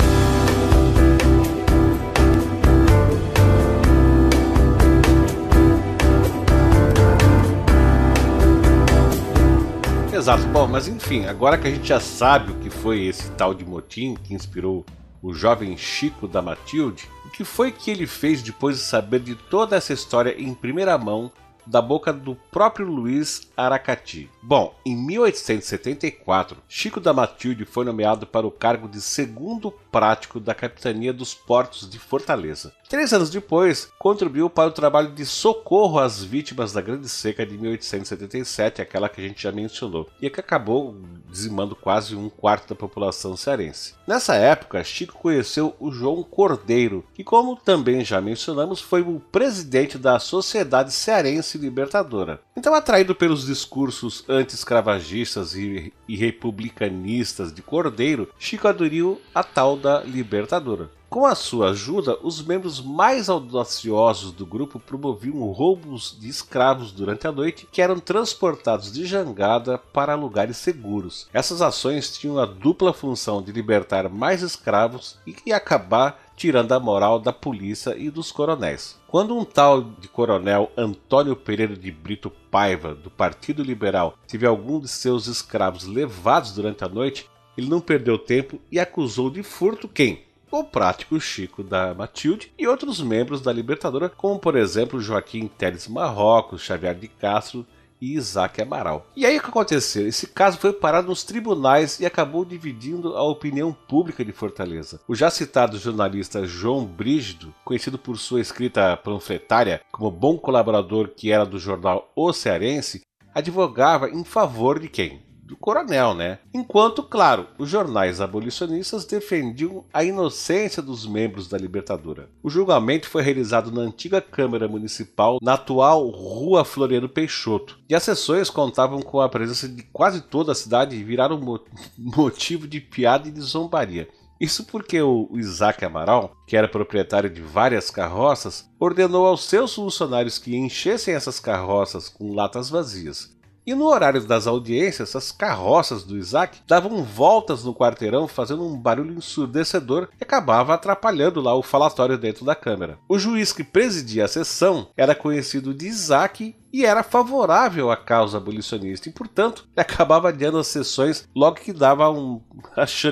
Exato. Bom, mas enfim, agora que a gente já sabe o que foi esse tal de motim que inspirou o jovem Chico da Matilde, o que foi que ele fez depois de saber de toda essa história em primeira mão da boca do próprio Luiz Aracati? Bom, em 1874, Chico da Matilde foi nomeado para o cargo de segundo prático da capitania dos portos de Fortaleza. Três anos depois, contribuiu para o trabalho de socorro às vítimas da Grande Seca de 1877, aquela que a gente já mencionou, e que acabou dizimando quase um quarto da população cearense. Nessa época, Chico conheceu o João Cordeiro, que, como também já mencionamos, foi o presidente da Sociedade Cearense Libertadora. Então, atraído pelos discursos anti-escravagistas e, e republicanistas de Cordeiro, Chico aderiu a tal da Libertadora. Com a sua ajuda, os membros mais audaciosos do grupo promoviam roubos de escravos durante a noite que eram transportados de jangada para lugares seguros. Essas ações tinham a dupla função de libertar mais escravos e acabar tirando a moral da polícia e dos coronéis. Quando um tal de coronel Antônio Pereira de Brito Paiva, do Partido Liberal, teve algum de seus escravos levados durante a noite, ele não perdeu tempo e acusou de furto quem? o prático Chico da Matilde e outros membros da Libertadora, como por exemplo Joaquim Teles Marrocos, Xavier de Castro e Isaac Amaral. E aí o que aconteceu? Esse caso foi parado nos tribunais e acabou dividindo a opinião pública de Fortaleza. O já citado jornalista João Brígido, conhecido por sua escrita panfletária como bom colaborador que era do jornal O Cearense, advogava em favor de quem? Do coronel, né? Enquanto, claro, os jornais abolicionistas defendiam a inocência dos membros da Libertadora. O julgamento foi realizado na antiga Câmara Municipal, na atual Rua Floriano Peixoto, e as sessões contavam com a presença de quase toda a cidade e viraram motivo de piada e de zombaria. Isso porque o Isaac Amaral, que era proprietário de várias carroças, ordenou aos seus funcionários que enchessem essas carroças com latas vazias. E no horário das audiências, as carroças do Isaac davam voltas no quarteirão fazendo um barulho ensurdecedor que acabava atrapalhando lá o falatório dentro da Câmara. O juiz que presidia a sessão era conhecido de Isaac e era favorável à causa abolicionista e, portanto, acabava adiando as sessões logo que dava um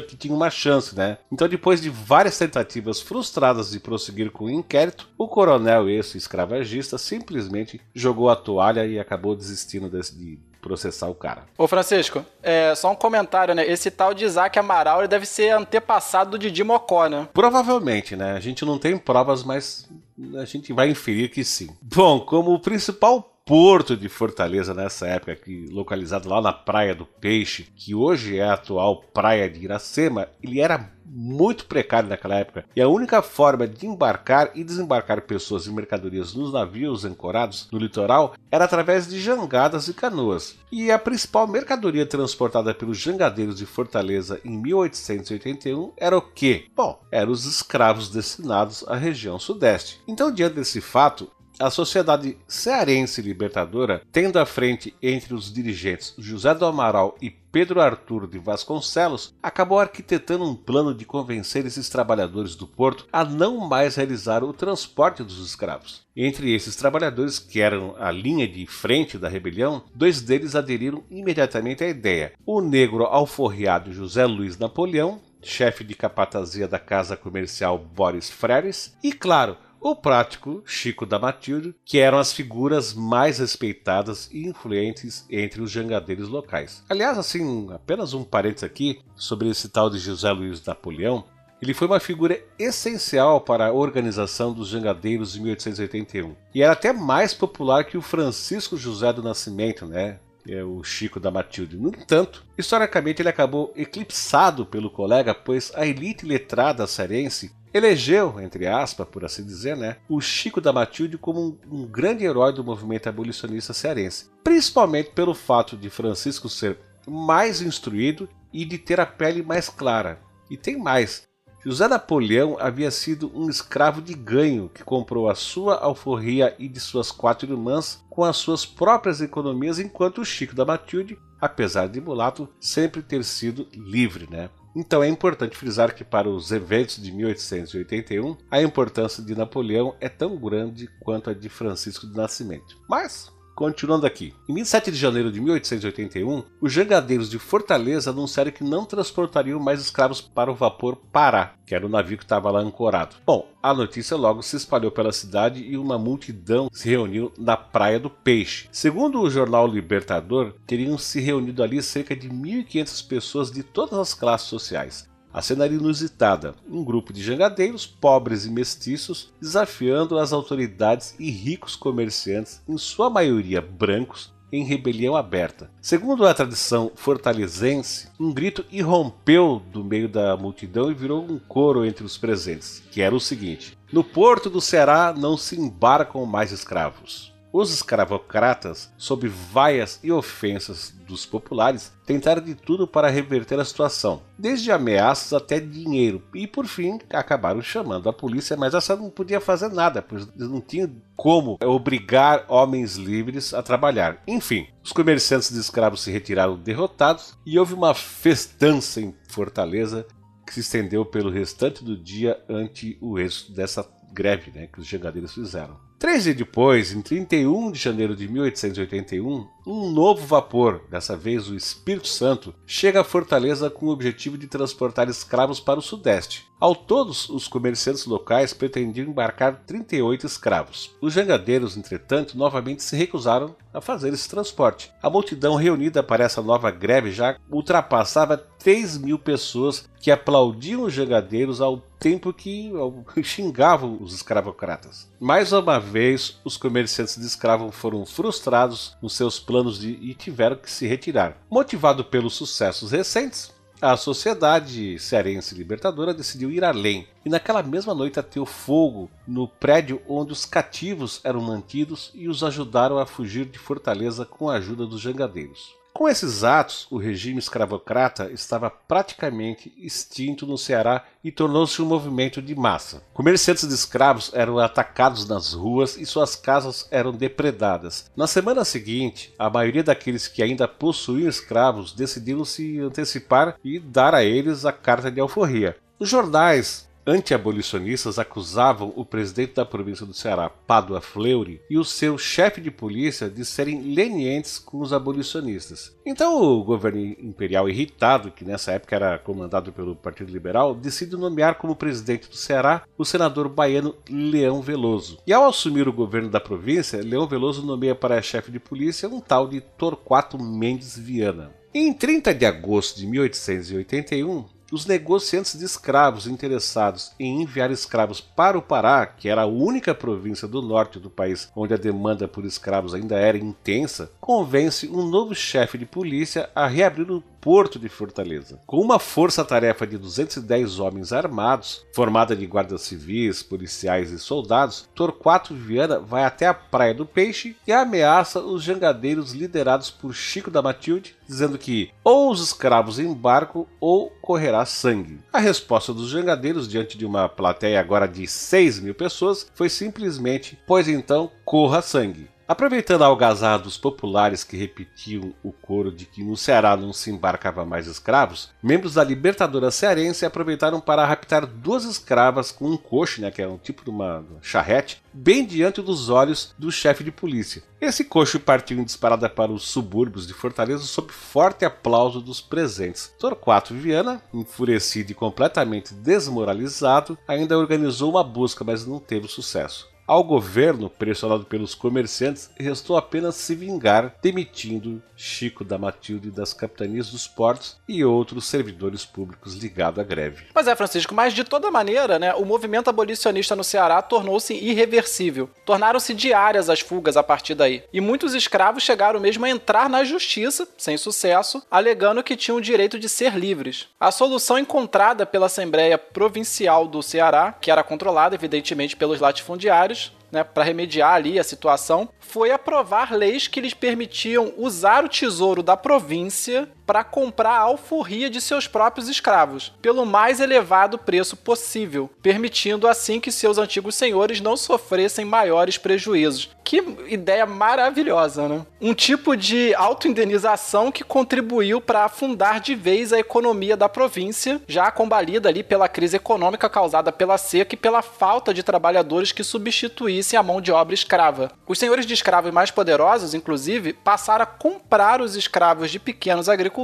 que tinha uma chance, né? Então, depois de várias tentativas frustradas de prosseguir com o inquérito, o coronel esse escravagista simplesmente jogou a toalha e acabou desistindo de processar o cara. Ô Francisco, é, só um comentário, né? Esse tal de Isaac Amaral deve ser antepassado do Didi Mocó, né? Provavelmente, né? A gente não tem provas, mas a gente vai inferir que sim. Bom, como o principal porto de Fortaleza nessa época, que, localizado lá na Praia do Peixe, que hoje é a atual Praia de Iracema, ele era muito precário naquela época e a única forma de embarcar e desembarcar pessoas e mercadorias nos navios ancorados no litoral era através de jangadas e canoas. E a principal mercadoria transportada pelos jangadeiros de Fortaleza em 1881 era o que? Bom, eram os escravos destinados à região sudeste. Então, diante desse fato, a Sociedade Cearense Libertadora, tendo à frente entre os dirigentes José do Amaral e Pedro Arthur de Vasconcelos, acabou arquitetando um plano de convencer esses trabalhadores do porto a não mais realizar o transporte dos escravos. Entre esses trabalhadores, que eram a linha de frente da rebelião, dois deles aderiram imediatamente à ideia: o negro alforriado José Luiz Napoleão, chefe de capatazia da casa comercial Boris Freres, e, claro, o prático Chico da Matilde, que eram as figuras mais respeitadas e influentes entre os jangadeiros locais. Aliás, assim, apenas um parênteses aqui sobre esse tal de José Luiz Napoleão. Ele foi uma figura essencial para a organização dos jangadeiros em 1881 e era até mais popular que o Francisco José do Nascimento, né? é o Chico da Matilde. No entanto, historicamente ele acabou eclipsado pelo colega, pois a elite letrada cearense elegeu, entre aspas, por assim dizer, né, o Chico da Matilde como um, um, grande herói do movimento abolicionista cearense, principalmente pelo fato de Francisco ser mais instruído e de ter a pele mais clara. E tem mais, José Napoleão havia sido um escravo de ganho que comprou a sua alforria e de suas quatro irmãs com as suas próprias economias, enquanto o Chico da Matilde, apesar de mulato, sempre ter sido livre, né? Então é importante frisar que para os eventos de 1881, a importância de Napoleão é tão grande quanto a de Francisco de Nascimento. Mas Continuando aqui. Em 27 de janeiro de 1881, os jangadeiros de Fortaleza anunciaram que não transportariam mais escravos para o vapor Pará, que era o navio que estava lá ancorado. Bom, a notícia logo se espalhou pela cidade e uma multidão se reuniu na Praia do Peixe. Segundo o jornal Libertador, teriam se reunido ali cerca de 1.500 pessoas de todas as classes sociais. A era inusitada: um grupo de jangadeiros, pobres e mestiços, desafiando as autoridades e ricos comerciantes, em sua maioria brancos, em rebelião aberta. Segundo a tradição fortalezense, um grito irrompeu do meio da multidão e virou um coro entre os presentes, que era o seguinte: No porto do Ceará não se embarcam mais escravos. Os escravocratas, sob vaias e ofensas dos populares, tentaram de tudo para reverter a situação, desde ameaças até dinheiro, e por fim acabaram chamando a polícia, mas essa não podia fazer nada, pois não tinha como obrigar homens livres a trabalhar. Enfim, os comerciantes de escravos se retiraram derrotados e houve uma festança em Fortaleza que se estendeu pelo restante do dia ante o êxito dessa greve né, que os jangadeiros fizeram. Três dias depois, em 31 de janeiro de 1881, um novo vapor, dessa vez o Espírito Santo, chega à Fortaleza com o objetivo de transportar escravos para o Sudeste. Ao todos, os comerciantes locais pretendiam embarcar 38 escravos. Os jangadeiros, entretanto, novamente se recusaram a fazer esse transporte. A multidão reunida para essa nova greve já ultrapassava 3 mil pessoas que aplaudiam os jangadeiros ao tempo que xingavam os escravocratas. Mais uma vez, os comerciantes de escravos foram frustrados nos seus planos de, e tiveram que se retirar. Motivado pelos sucessos recentes, a Sociedade Cearense Libertadora decidiu ir além e naquela mesma noite ateu fogo no prédio onde os cativos eram mantidos e os ajudaram a fugir de Fortaleza com a ajuda dos jangadeiros. Com esses atos, o regime escravocrata estava praticamente extinto no Ceará e tornou-se um movimento de massa. Comerciantes de escravos eram atacados nas ruas e suas casas eram depredadas. Na semana seguinte, a maioria daqueles que ainda possuíam escravos decidiram se antecipar e dar a eles a carta de alforria. Os jornais anti-abolicionistas acusavam o presidente da província do Ceará, Padua Fleury, e o seu chefe de polícia de serem lenientes com os abolicionistas. Então o governo imperial, irritado, que nessa época era comandado pelo Partido Liberal, decide nomear como presidente do Ceará o senador baiano Leão Veloso. E ao assumir o governo da província, Leão Veloso nomeia para chefe de polícia um tal de Torquato Mendes Viana. Em 30 de agosto de 1881, os negociantes de escravos interessados em enviar escravos para o Pará, que era a única província do norte do país onde a demanda por escravos ainda era intensa, convence um novo chefe de polícia a reabrir o porto de Fortaleza. Com uma força-tarefa de 210 homens armados, formada de guardas civis, policiais e soldados, Torquato Viana vai até a Praia do Peixe e ameaça os jangadeiros liderados por Chico da Matilde, dizendo que ou os escravos embarcam ou correrá sangue. A resposta dos jangadeiros diante de uma plateia agora de 6 mil pessoas foi simplesmente: pois então corra sangue. Aproveitando a algazarra dos populares que repetiam o coro de que no Ceará não se embarcava mais escravos, membros da Libertadora Cearense aproveitaram para raptar duas escravas com um coche, né, que é um tipo de uma charrete, bem diante dos olhos do chefe de polícia. Esse coxo partiu em disparada para os subúrbios de Fortaleza sob forte aplauso dos presentes. Torquato Viana, enfurecido e completamente desmoralizado, ainda organizou uma busca, mas não teve sucesso. Ao governo, pressionado pelos comerciantes, restou apenas se vingar, demitindo Chico da Matilde das capitanias dos portos e outros servidores públicos ligados à greve. Mas é, Francisco, mas de toda maneira, né, o movimento abolicionista no Ceará tornou-se irreversível. Tornaram-se diárias as fugas a partir daí. E muitos escravos chegaram mesmo a entrar na justiça, sem sucesso, alegando que tinham o direito de ser livres. A solução encontrada pela Assembleia Provincial do Ceará, que era controlada evidentemente pelos latifundiários, né, para remediar ali a situação, foi aprovar leis que lhes permitiam usar o tesouro da província para comprar a alforria de seus próprios escravos, pelo mais elevado preço possível, permitindo assim que seus antigos senhores não sofressem maiores prejuízos. Que ideia maravilhosa, né? Um tipo de autoindenização que contribuiu para afundar de vez a economia da província, já combalida ali pela crise econômica causada pela seca e pela falta de trabalhadores que substituíssem a mão de obra escrava. Os senhores de escravos mais poderosos, inclusive, passaram a comprar os escravos de pequenos agricultores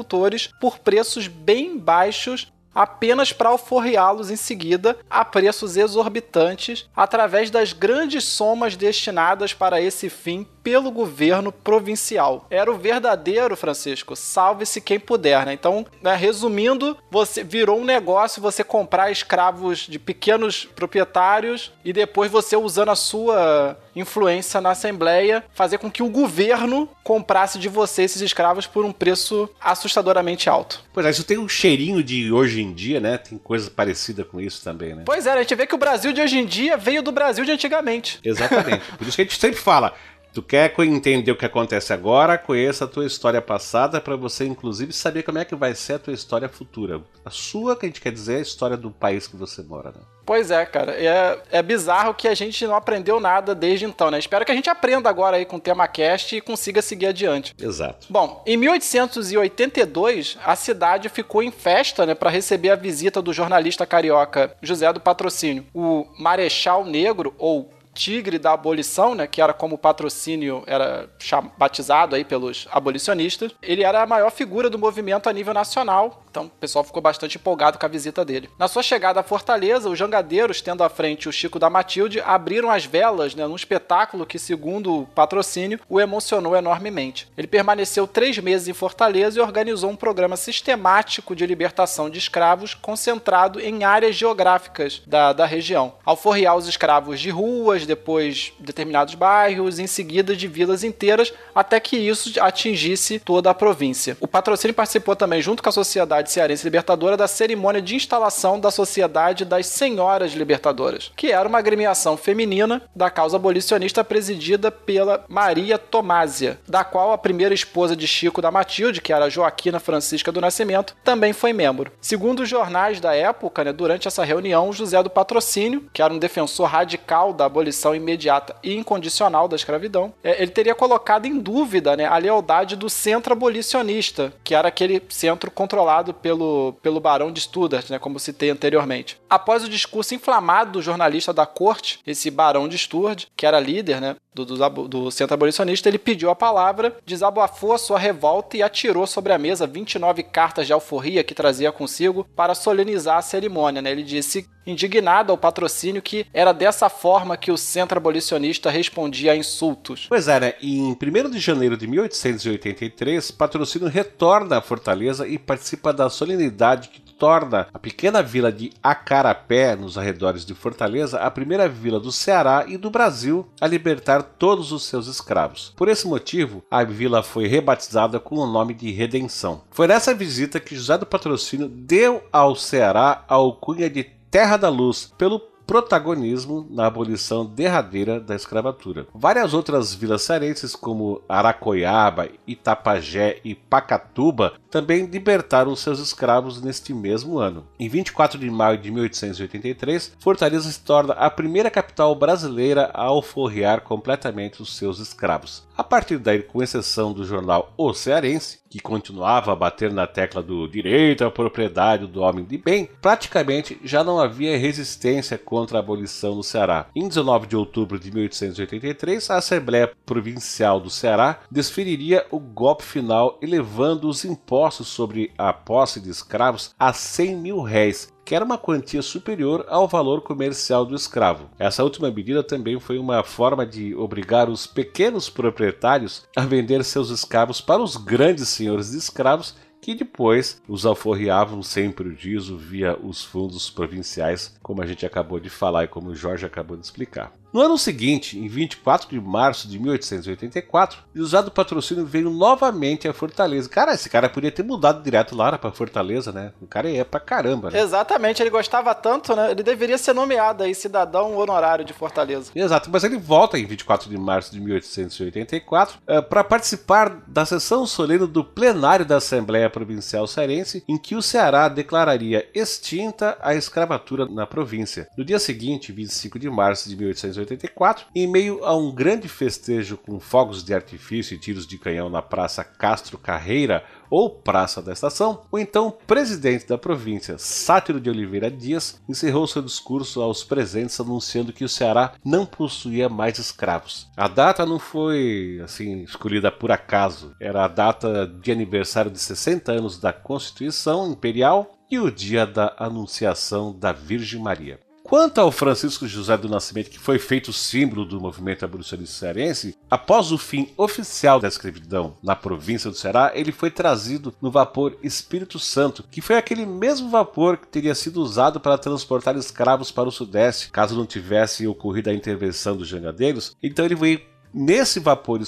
por preços bem baixos apenas para alforriá-los em seguida a preços exorbitantes através das grandes somas destinadas para esse fim pelo governo provincial. Era o verdadeiro, Francisco, salve-se quem puder, né? Então, né, resumindo, você virou um negócio você comprar escravos de pequenos proprietários e depois você usando a sua influência na Assembleia fazer com que o governo comprasse de você esses escravos por um preço assustadoramente alto. Pois é, isso tem um cheirinho de hoje em dia, né? Tem coisa parecida com isso também, né? Pois é, a gente vê que o Brasil de hoje em dia veio do Brasil de antigamente. Exatamente. Por isso que a gente sempre fala, Tu quer entender o que acontece agora? Conheça a tua história passada para você, inclusive, saber como é que vai ser a tua história futura. A sua, que a gente quer dizer, é a história do país que você mora, né? Pois é, cara. É, é bizarro que a gente não aprendeu nada desde então, né? Espero que a gente aprenda agora aí com o tema cast e consiga seguir adiante. Exato. Bom, em 1882, a cidade ficou em festa, né, para receber a visita do jornalista carioca José do Patrocínio. O Marechal Negro, ou tigre da abolição, né, que era como o patrocínio era batizado aí pelos abolicionistas. Ele era a maior figura do movimento a nível nacional, então o pessoal ficou bastante empolgado com a visita dele. Na sua chegada à Fortaleza, os jangadeiros, tendo à frente o Chico da Matilde, abriram as velas né, num espetáculo que, segundo o patrocínio, o emocionou enormemente. Ele permaneceu três meses em Fortaleza e organizou um programa sistemático de libertação de escravos concentrado em áreas geográficas da, da região. Ao forrear os escravos de ruas, depois determinados bairros, em seguida de vilas inteiras, até que isso atingisse toda a província. O patrocínio participou também, junto com a Sociedade Cearense Libertadora, da cerimônia de instalação da Sociedade das Senhoras Libertadoras, que era uma agremiação feminina da causa abolicionista presidida pela Maria Tomásia, da qual a primeira esposa de Chico da Matilde, que era Joaquina Francisca do Nascimento, também foi membro. Segundo os jornais da época, né, durante essa reunião, José do Patrocínio, que era um defensor radical da abolição abolição imediata e incondicional da escravidão, é, ele teria colocado em dúvida né, a lealdade do centro abolicionista, que era aquele centro controlado pelo, pelo barão de Stuttgart, né, como citei anteriormente. Após o discurso inflamado do jornalista da corte, esse barão de Stuttgart, que era líder né, do, do, do centro abolicionista, ele pediu a palavra, desabafou a sua revolta e atirou sobre a mesa 29 cartas de alforria que trazia consigo para solenizar a cerimônia. Né? Ele disse indignado ao patrocínio que era dessa forma que o centro abolicionista respondia a insultos. Pois é, né? Em 1 de janeiro de 1883, patrocínio retorna à Fortaleza e participa da solenidade que torna a pequena vila de Acarapé, nos arredores de Fortaleza, a primeira vila do Ceará e do Brasil a libertar todos os seus escravos. Por esse motivo, a vila foi rebatizada com o nome de Redenção. Foi nessa visita que José do Patrocínio deu ao Ceará a alcunha de Terra da Luz pelo protagonismo na abolição derradeira da escravatura. Várias outras vilas cearenses, como Aracoiaba, Itapajé e Pacatuba, também libertaram seus escravos neste mesmo ano. Em 24 de maio de 1883, Fortaleza se torna a primeira capital brasileira a alforrear completamente os seus escravos. A partir daí, com exceção do jornal O Cearense, que continuava a bater na tecla do direito à propriedade do homem de bem, praticamente já não havia resistência contra a abolição no Ceará. Em 19 de outubro de 1883, a Assembleia Provincial do Ceará desferiria o golpe final, elevando os impostos sobre a posse de escravos a 100 mil réis, que era uma quantia superior ao valor comercial do escravo. Essa última medida também foi uma forma de obrigar os pequenos proprietários a vender seus escravos para os grandes senhores de escravos que depois os alforriavam sem prejuízo via os fundos provinciais, como a gente acabou de falar e como o Jorge acabou de explicar. No ano seguinte, em 24 de março de 1884, José do Patrocínio veio novamente a Fortaleza. Cara, esse cara podia ter mudado direto lá para Fortaleza, né? O cara ia pra caramba, né? Exatamente, ele gostava tanto, né? Ele deveria ser nomeado aí cidadão honorário de Fortaleza. Exato, mas ele volta em 24 de março de 1884 uh, para participar da sessão solene do plenário da Assembleia Provincial Cearense, em que o Ceará declararia extinta a escravatura na província. No dia seguinte, 25 de março de 1884, em meio a um grande festejo com fogos de artifício e tiros de canhão na Praça Castro Carreira, ou Praça da Estação, o então presidente da província, Sátiro de Oliveira Dias, encerrou seu discurso aos presentes anunciando que o Ceará não possuía mais escravos. A data não foi assim escolhida por acaso, era a data de aniversário de 60 anos da Constituição Imperial e o dia da Anunciação da Virgem Maria. Quanto ao Francisco José do Nascimento, que foi feito símbolo do movimento abolicionista cearense, após o fim oficial da escravidão na província do Ceará, ele foi trazido no vapor Espírito Santo, que foi aquele mesmo vapor que teria sido usado para transportar escravos para o Sudeste, caso não tivesse ocorrido a intervenção dos jangadeiros. Então ele veio nesse vapor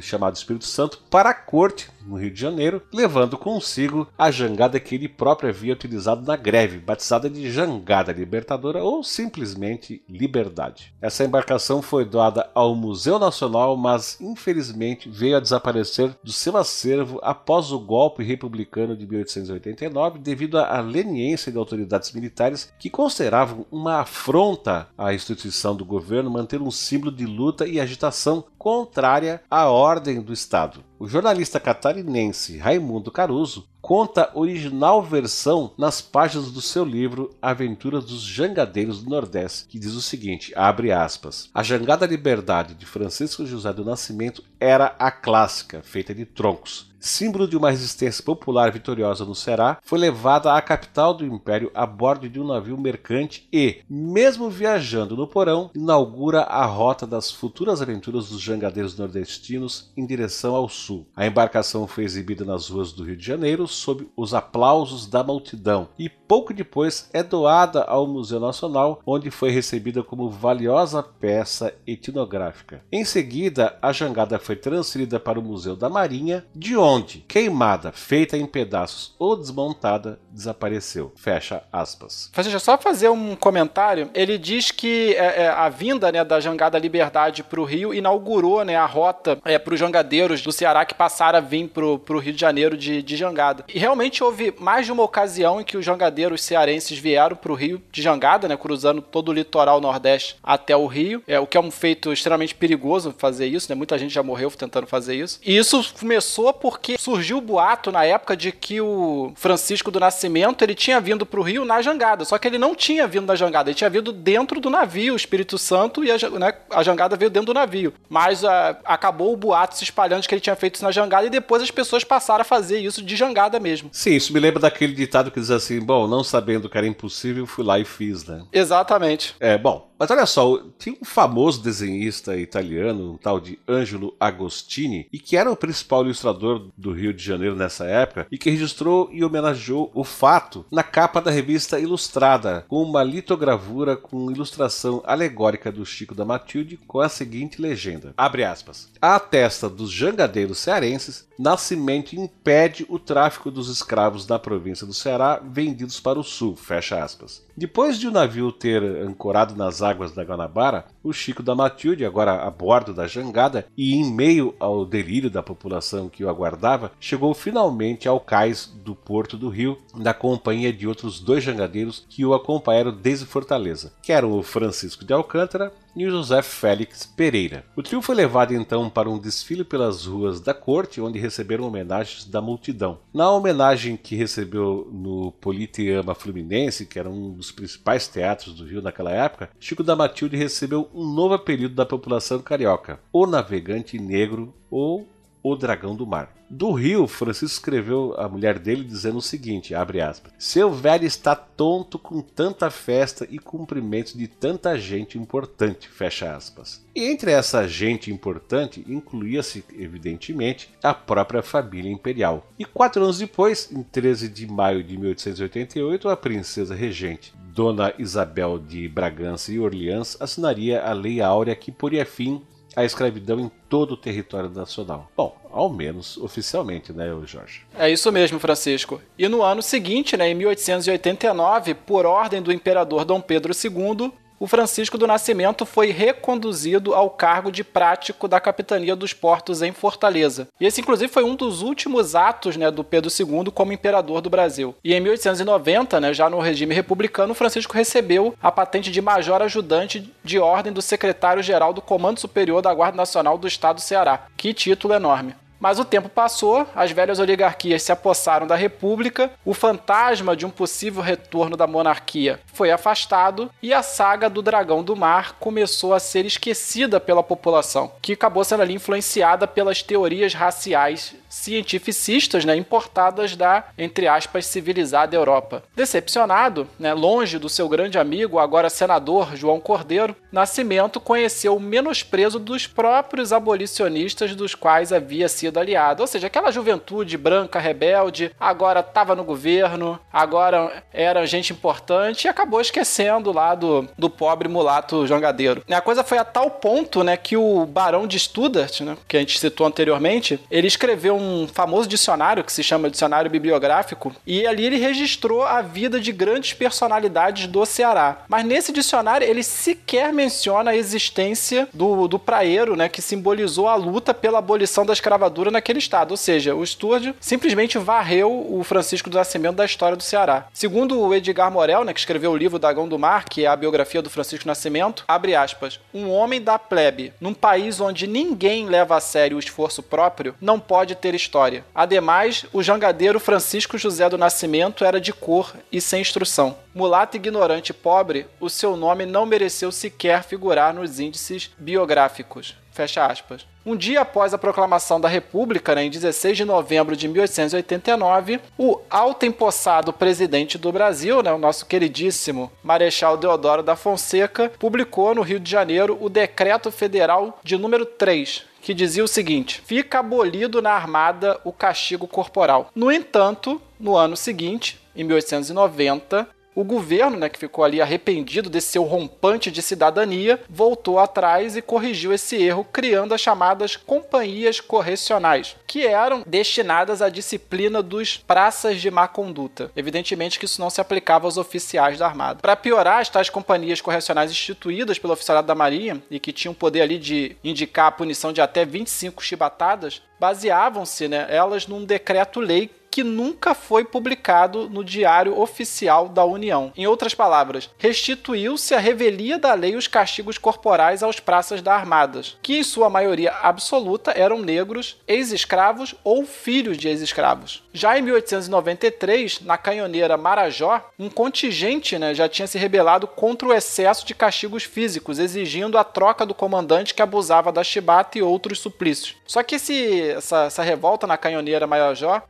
chamado Espírito Santo para a corte no Rio de Janeiro, levando consigo a jangada que ele próprio havia utilizado na greve, batizada de Jangada Libertadora ou simplesmente Liberdade. Essa embarcação foi doada ao Museu Nacional, mas infelizmente veio a desaparecer do seu acervo após o golpe republicano de 1889 devido à leniência de autoridades militares que consideravam uma afronta à instituição do governo manter um símbolo de luta e agitação contrária à ordem do Estado. O jornalista catarinense Raimundo Caruso conta a original versão nas páginas do seu livro Aventuras dos Jangadeiros do Nordeste, que diz o seguinte, abre aspas, A Jangada Liberdade de Francisco José do Nascimento era a clássica, feita de troncos. Símbolo de uma resistência popular vitoriosa no Ceará, foi levada à capital do Império a bordo de um navio mercante e, mesmo viajando no porão, inaugura a rota das futuras aventuras dos jangadeiros nordestinos em direção ao sul. A embarcação foi exibida nas ruas do Rio de Janeiro sob os aplausos da multidão e pouco depois é doada ao Museu Nacional, onde foi recebida como valiosa peça etnográfica. Em seguida, a jangada foi transferida para o Museu da Marinha, de onde, queimada, feita em pedaços ou desmontada, desapareceu. Fecha aspas. Deixa só fazer um comentário. Ele diz que é, é, a vinda né, da jangada Liberdade para o Rio inaugurou né, a rota é, para os jangadeiros do Ceará que passaram a vir para o Rio de Janeiro de, de jangada. E realmente houve mais de uma ocasião em que os jangadeiros cearenses vieram para o Rio de jangada, né, cruzando todo o litoral nordeste até o Rio, é, o que é um feito extremamente perigoso fazer isso, né? Muita gente já morreu tentando fazer isso. E isso começou porque surgiu o boato na época de que o Francisco do Nascimento ele tinha vindo para o Rio na jangada, só que ele não tinha vindo da jangada, ele tinha vindo dentro do navio, o Espírito Santo, e a, né, a jangada veio dentro do navio. Mas a, ah, acabou o boato se espalhando de que ele tinha feito isso na jangada e depois as pessoas passaram a fazer isso de jangada mesmo. Sim, isso me lembra daquele ditado que diz assim: bom, não sabendo que era impossível, fui lá e fiz, né? Exatamente. É, bom, mas olha só, tinha um famoso desenhista italiano, um tal de Angelo Agostini, e que era o principal ilustrador do Rio de Janeiro nessa época, e que registrou e homenageou o fato na capa da revista Ilustrada, com uma litogravura com ilustração alegórica do Chico da Matilde com a seguinte legenda: abre aspas. A testa dos jangadeiros cearenses, Nascimento impede o tráfico dos escravos da província do Ceará vendidos para o sul, fecha aspas. Depois de o navio ter ancorado nas águas da Guanabara, o Chico da Matilde, agora a bordo da jangada e em meio ao delírio da população que o aguardava, chegou finalmente ao cais do porto do Rio, na companhia de outros dois jangadeiros que o acompanharam desde Fortaleza, que eram o Francisco de Alcântara e José Félix Pereira. O trio foi levado então para um desfile pelas ruas da corte, onde receberam homenagens da multidão. Na homenagem que recebeu no Politeama Fluminense, que era um dos principais teatros do Rio naquela época, Chico da Matilde recebeu um novo apelido da população carioca, o Navegante Negro ou o Dragão do Mar. Do Rio, Francisco escreveu a mulher dele dizendo o seguinte, aspas, Seu velho está tonto com tanta festa e cumprimentos de tanta gente importante, fecha aspas. E entre essa gente importante incluía-se, evidentemente, a própria família imperial. E quatro anos depois, em 13 de maio de 1888, a princesa regente Dona Isabel de Bragança e Orleans assinaria a Lei Áurea que poria fim à escravidão em todo o território nacional. Bom, ao menos oficialmente, né, Jorge? É isso mesmo, Francisco. E no ano seguinte, né, em 1889, por ordem do imperador Dom Pedro II, o Francisco do Nascimento foi reconduzido ao cargo de prático da capitania dos portos em Fortaleza. E esse, inclusive, foi um dos últimos atos né, do Pedro II como imperador do Brasil. E em 1890, né, já no regime republicano, Francisco recebeu a patente de major ajudante de ordem do secretário-geral do Comando Superior da Guarda Nacional do Estado do Ceará. Que título enorme! Mas o tempo passou, as velhas oligarquias se apossaram da República, o fantasma de um possível retorno da monarquia foi afastado e a saga do Dragão do Mar começou a ser esquecida pela população, que acabou sendo ali influenciada pelas teorias raciais cientificistas né, importadas da, entre aspas, civilizada Europa. Decepcionado, né, longe do seu grande amigo, agora senador João Cordeiro, Nascimento conheceu o menosprezo dos próprios abolicionistas dos quais havia sido aliado. Ou seja, aquela juventude branca rebelde, agora estava no governo, agora era gente importante e acabou esquecendo lá do, do pobre mulato jangadeiro. A coisa foi a tal ponto né, que o Barão de Studart, né, que a gente citou anteriormente, ele escreveu um um famoso dicionário que se chama Dicionário Bibliográfico, e ali ele registrou a vida de grandes personalidades do Ceará. Mas nesse dicionário ele sequer menciona a existência do, do praeiro, né, que simbolizou a luta pela abolição da escravatura naquele estado. Ou seja, o Sturgeon simplesmente varreu o Francisco do Nascimento da história do Ceará. Segundo o Edgar Morel, né, que escreveu o livro Dagão do Mar, que é a biografia do Francisco Nascimento, abre aspas, um homem da plebe, num país onde ninguém leva a sério o esforço próprio, não pode ter história. Ademais, o jangadeiro Francisco José do Nascimento era de cor e sem instrução. Mulato ignorante e pobre, o seu nome não mereceu sequer figurar nos índices biográficos. Fecha aspas. Um dia após a proclamação da República, né, em 16 de novembro de 1889, o alto-empossado presidente do Brasil, né, o nosso queridíssimo Marechal Deodoro da Fonseca, publicou no Rio de Janeiro o Decreto Federal de número 3, que dizia o seguinte: fica abolido na armada o castigo corporal. No entanto, no ano seguinte, em 1890, o governo, né, que ficou ali arrependido desse seu rompante de cidadania, voltou atrás e corrigiu esse erro, criando as chamadas companhias correcionais, que eram destinadas à disciplina dos praças de má conduta. Evidentemente que isso não se aplicava aos oficiais da Armada. Para piorar, as tais companhias correcionais instituídas pelo oficialado da Marinha e que tinham o poder ali de indicar a punição de até 25 chibatadas, baseavam-se, né, elas num decreto-lei que nunca foi publicado no Diário Oficial da União. Em outras palavras, restituiu-se a revelia da lei os castigos corporais aos praças da Armadas, que em sua maioria absoluta eram negros, ex-escravos ou filhos de ex-escravos. Já em 1893, na canhoneira Marajó, um contingente né, já tinha se rebelado contra o excesso de castigos físicos, exigindo a troca do comandante que abusava da chibata e outros suplícios. Só que esse, essa, essa revolta na canhoneira Marajó,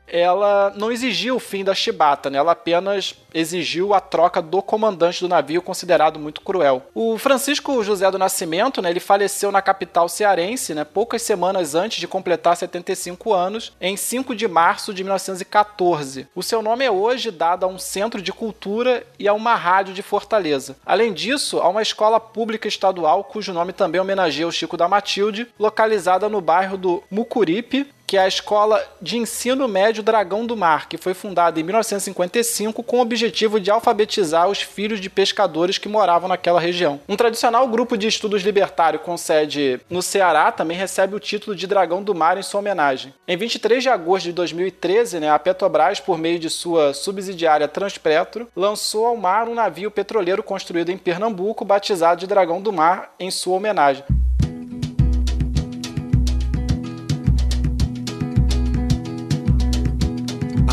não exigiu o fim da chibata, né? ela apenas exigiu a troca do comandante do navio, considerado muito cruel. O Francisco José do Nascimento, né, ele faleceu na capital cearense, né, poucas semanas antes de completar 75 anos, em 5 de março de 1914. O seu nome é hoje dado a um centro de cultura e a uma rádio de Fortaleza. Além disso, há uma escola pública estadual cujo nome também homenageia o Chico da Matilde, localizada no bairro do Mucuripe, que é a Escola de Ensino Médio Dragão do Mar, que foi fundada em 1955 com o objetivo de alfabetizar os filhos de pescadores que moravam naquela região. Um tradicional grupo de estudos libertário com sede no Ceará também recebe o título de Dragão do Mar em sua homenagem. Em 23 de agosto de 2013, né, a Petrobras, por meio de sua subsidiária Transpetro, lançou ao mar um navio petroleiro construído em Pernambuco, batizado de Dragão do Mar em sua homenagem.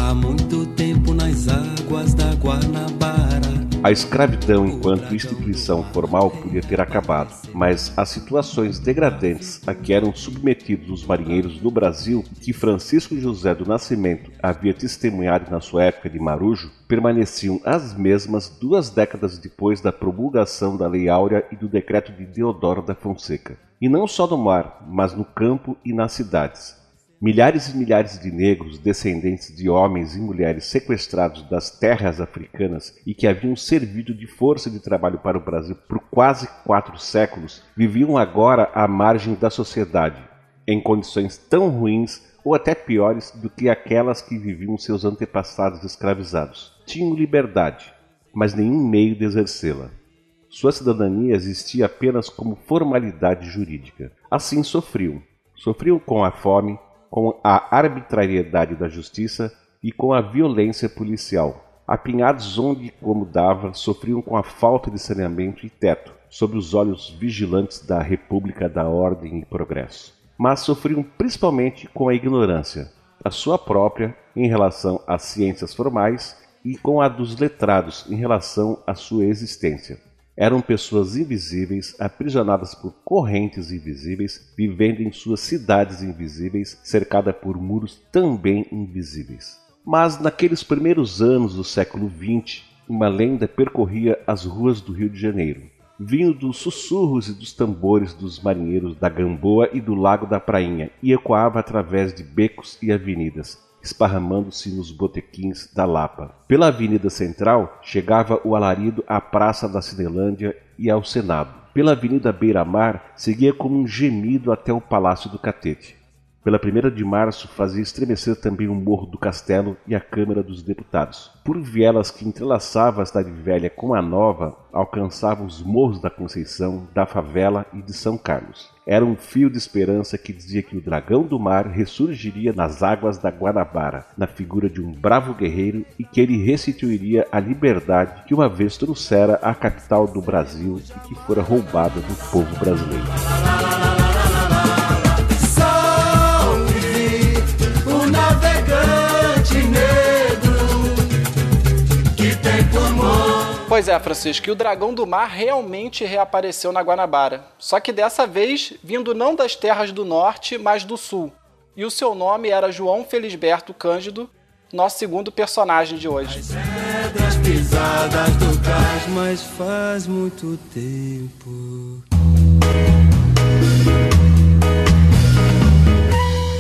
Há muito tempo nas águas da Guanabara. A escravidão enquanto instituição formal podia ter acabado, mas as situações degradantes a que eram submetidos os marinheiros no Brasil, que Francisco José do Nascimento havia testemunhado na sua época de marujo, permaneciam as mesmas duas décadas depois da promulgação da Lei Áurea e do decreto de Deodoro da Fonseca. E não só no mar, mas no campo e nas cidades Milhares e milhares de negros, descendentes de homens e mulheres sequestrados das terras africanas e que haviam servido de força de trabalho para o Brasil por quase quatro séculos, viviam agora à margem da sociedade, em condições tão ruins ou até piores do que aquelas que viviam seus antepassados escravizados. Tinham liberdade, mas nenhum meio de exercê-la. Sua cidadania existia apenas como formalidade jurídica. Assim sofriam. Sofriam com a fome, com a arbitrariedade da justiça e com a violência policial. Apinhados onde como dava, sofriam com a falta de saneamento e teto, sob os olhos vigilantes da República da Ordem e Progresso. Mas sofriam principalmente com a ignorância, a sua própria em relação às ciências formais e com a dos letrados em relação à sua existência. Eram pessoas invisíveis, aprisionadas por correntes invisíveis, vivendo em suas cidades invisíveis, cercada por muros também invisíveis. Mas naqueles primeiros anos do século XX, uma lenda percorria as ruas do Rio de Janeiro. Vinho dos sussurros e dos tambores dos marinheiros da Gamboa e do Lago da Prainha e ecoava através de becos e avenidas, esparramando-se nos botequins da Lapa. Pela Avenida Central chegava o alarido à Praça da Cinelândia e ao Senado. Pela Avenida Beira-Mar seguia como um gemido até o Palácio do Catete. Pela 1 de março fazia estremecer também o Morro do Castelo e a Câmara dos Deputados. Por vielas que entrelaçava a cidade velha com a nova, alcançava os morros da Conceição, da Favela e de São Carlos. Era um fio de esperança que dizia que o dragão do mar ressurgiria nas águas da Guanabara, na figura de um bravo guerreiro, e que ele restituiria a liberdade que uma vez trouxera à capital do Brasil e que fora roubada do povo brasileiro. Pois é, Francisco, e o dragão do mar realmente reapareceu na Guanabara. Só que dessa vez vindo não das terras do norte, mas do sul. E o seu nome era João Felisberto Cândido, nosso segundo personagem de hoje. As pisadas do cais, mas faz muito tempo.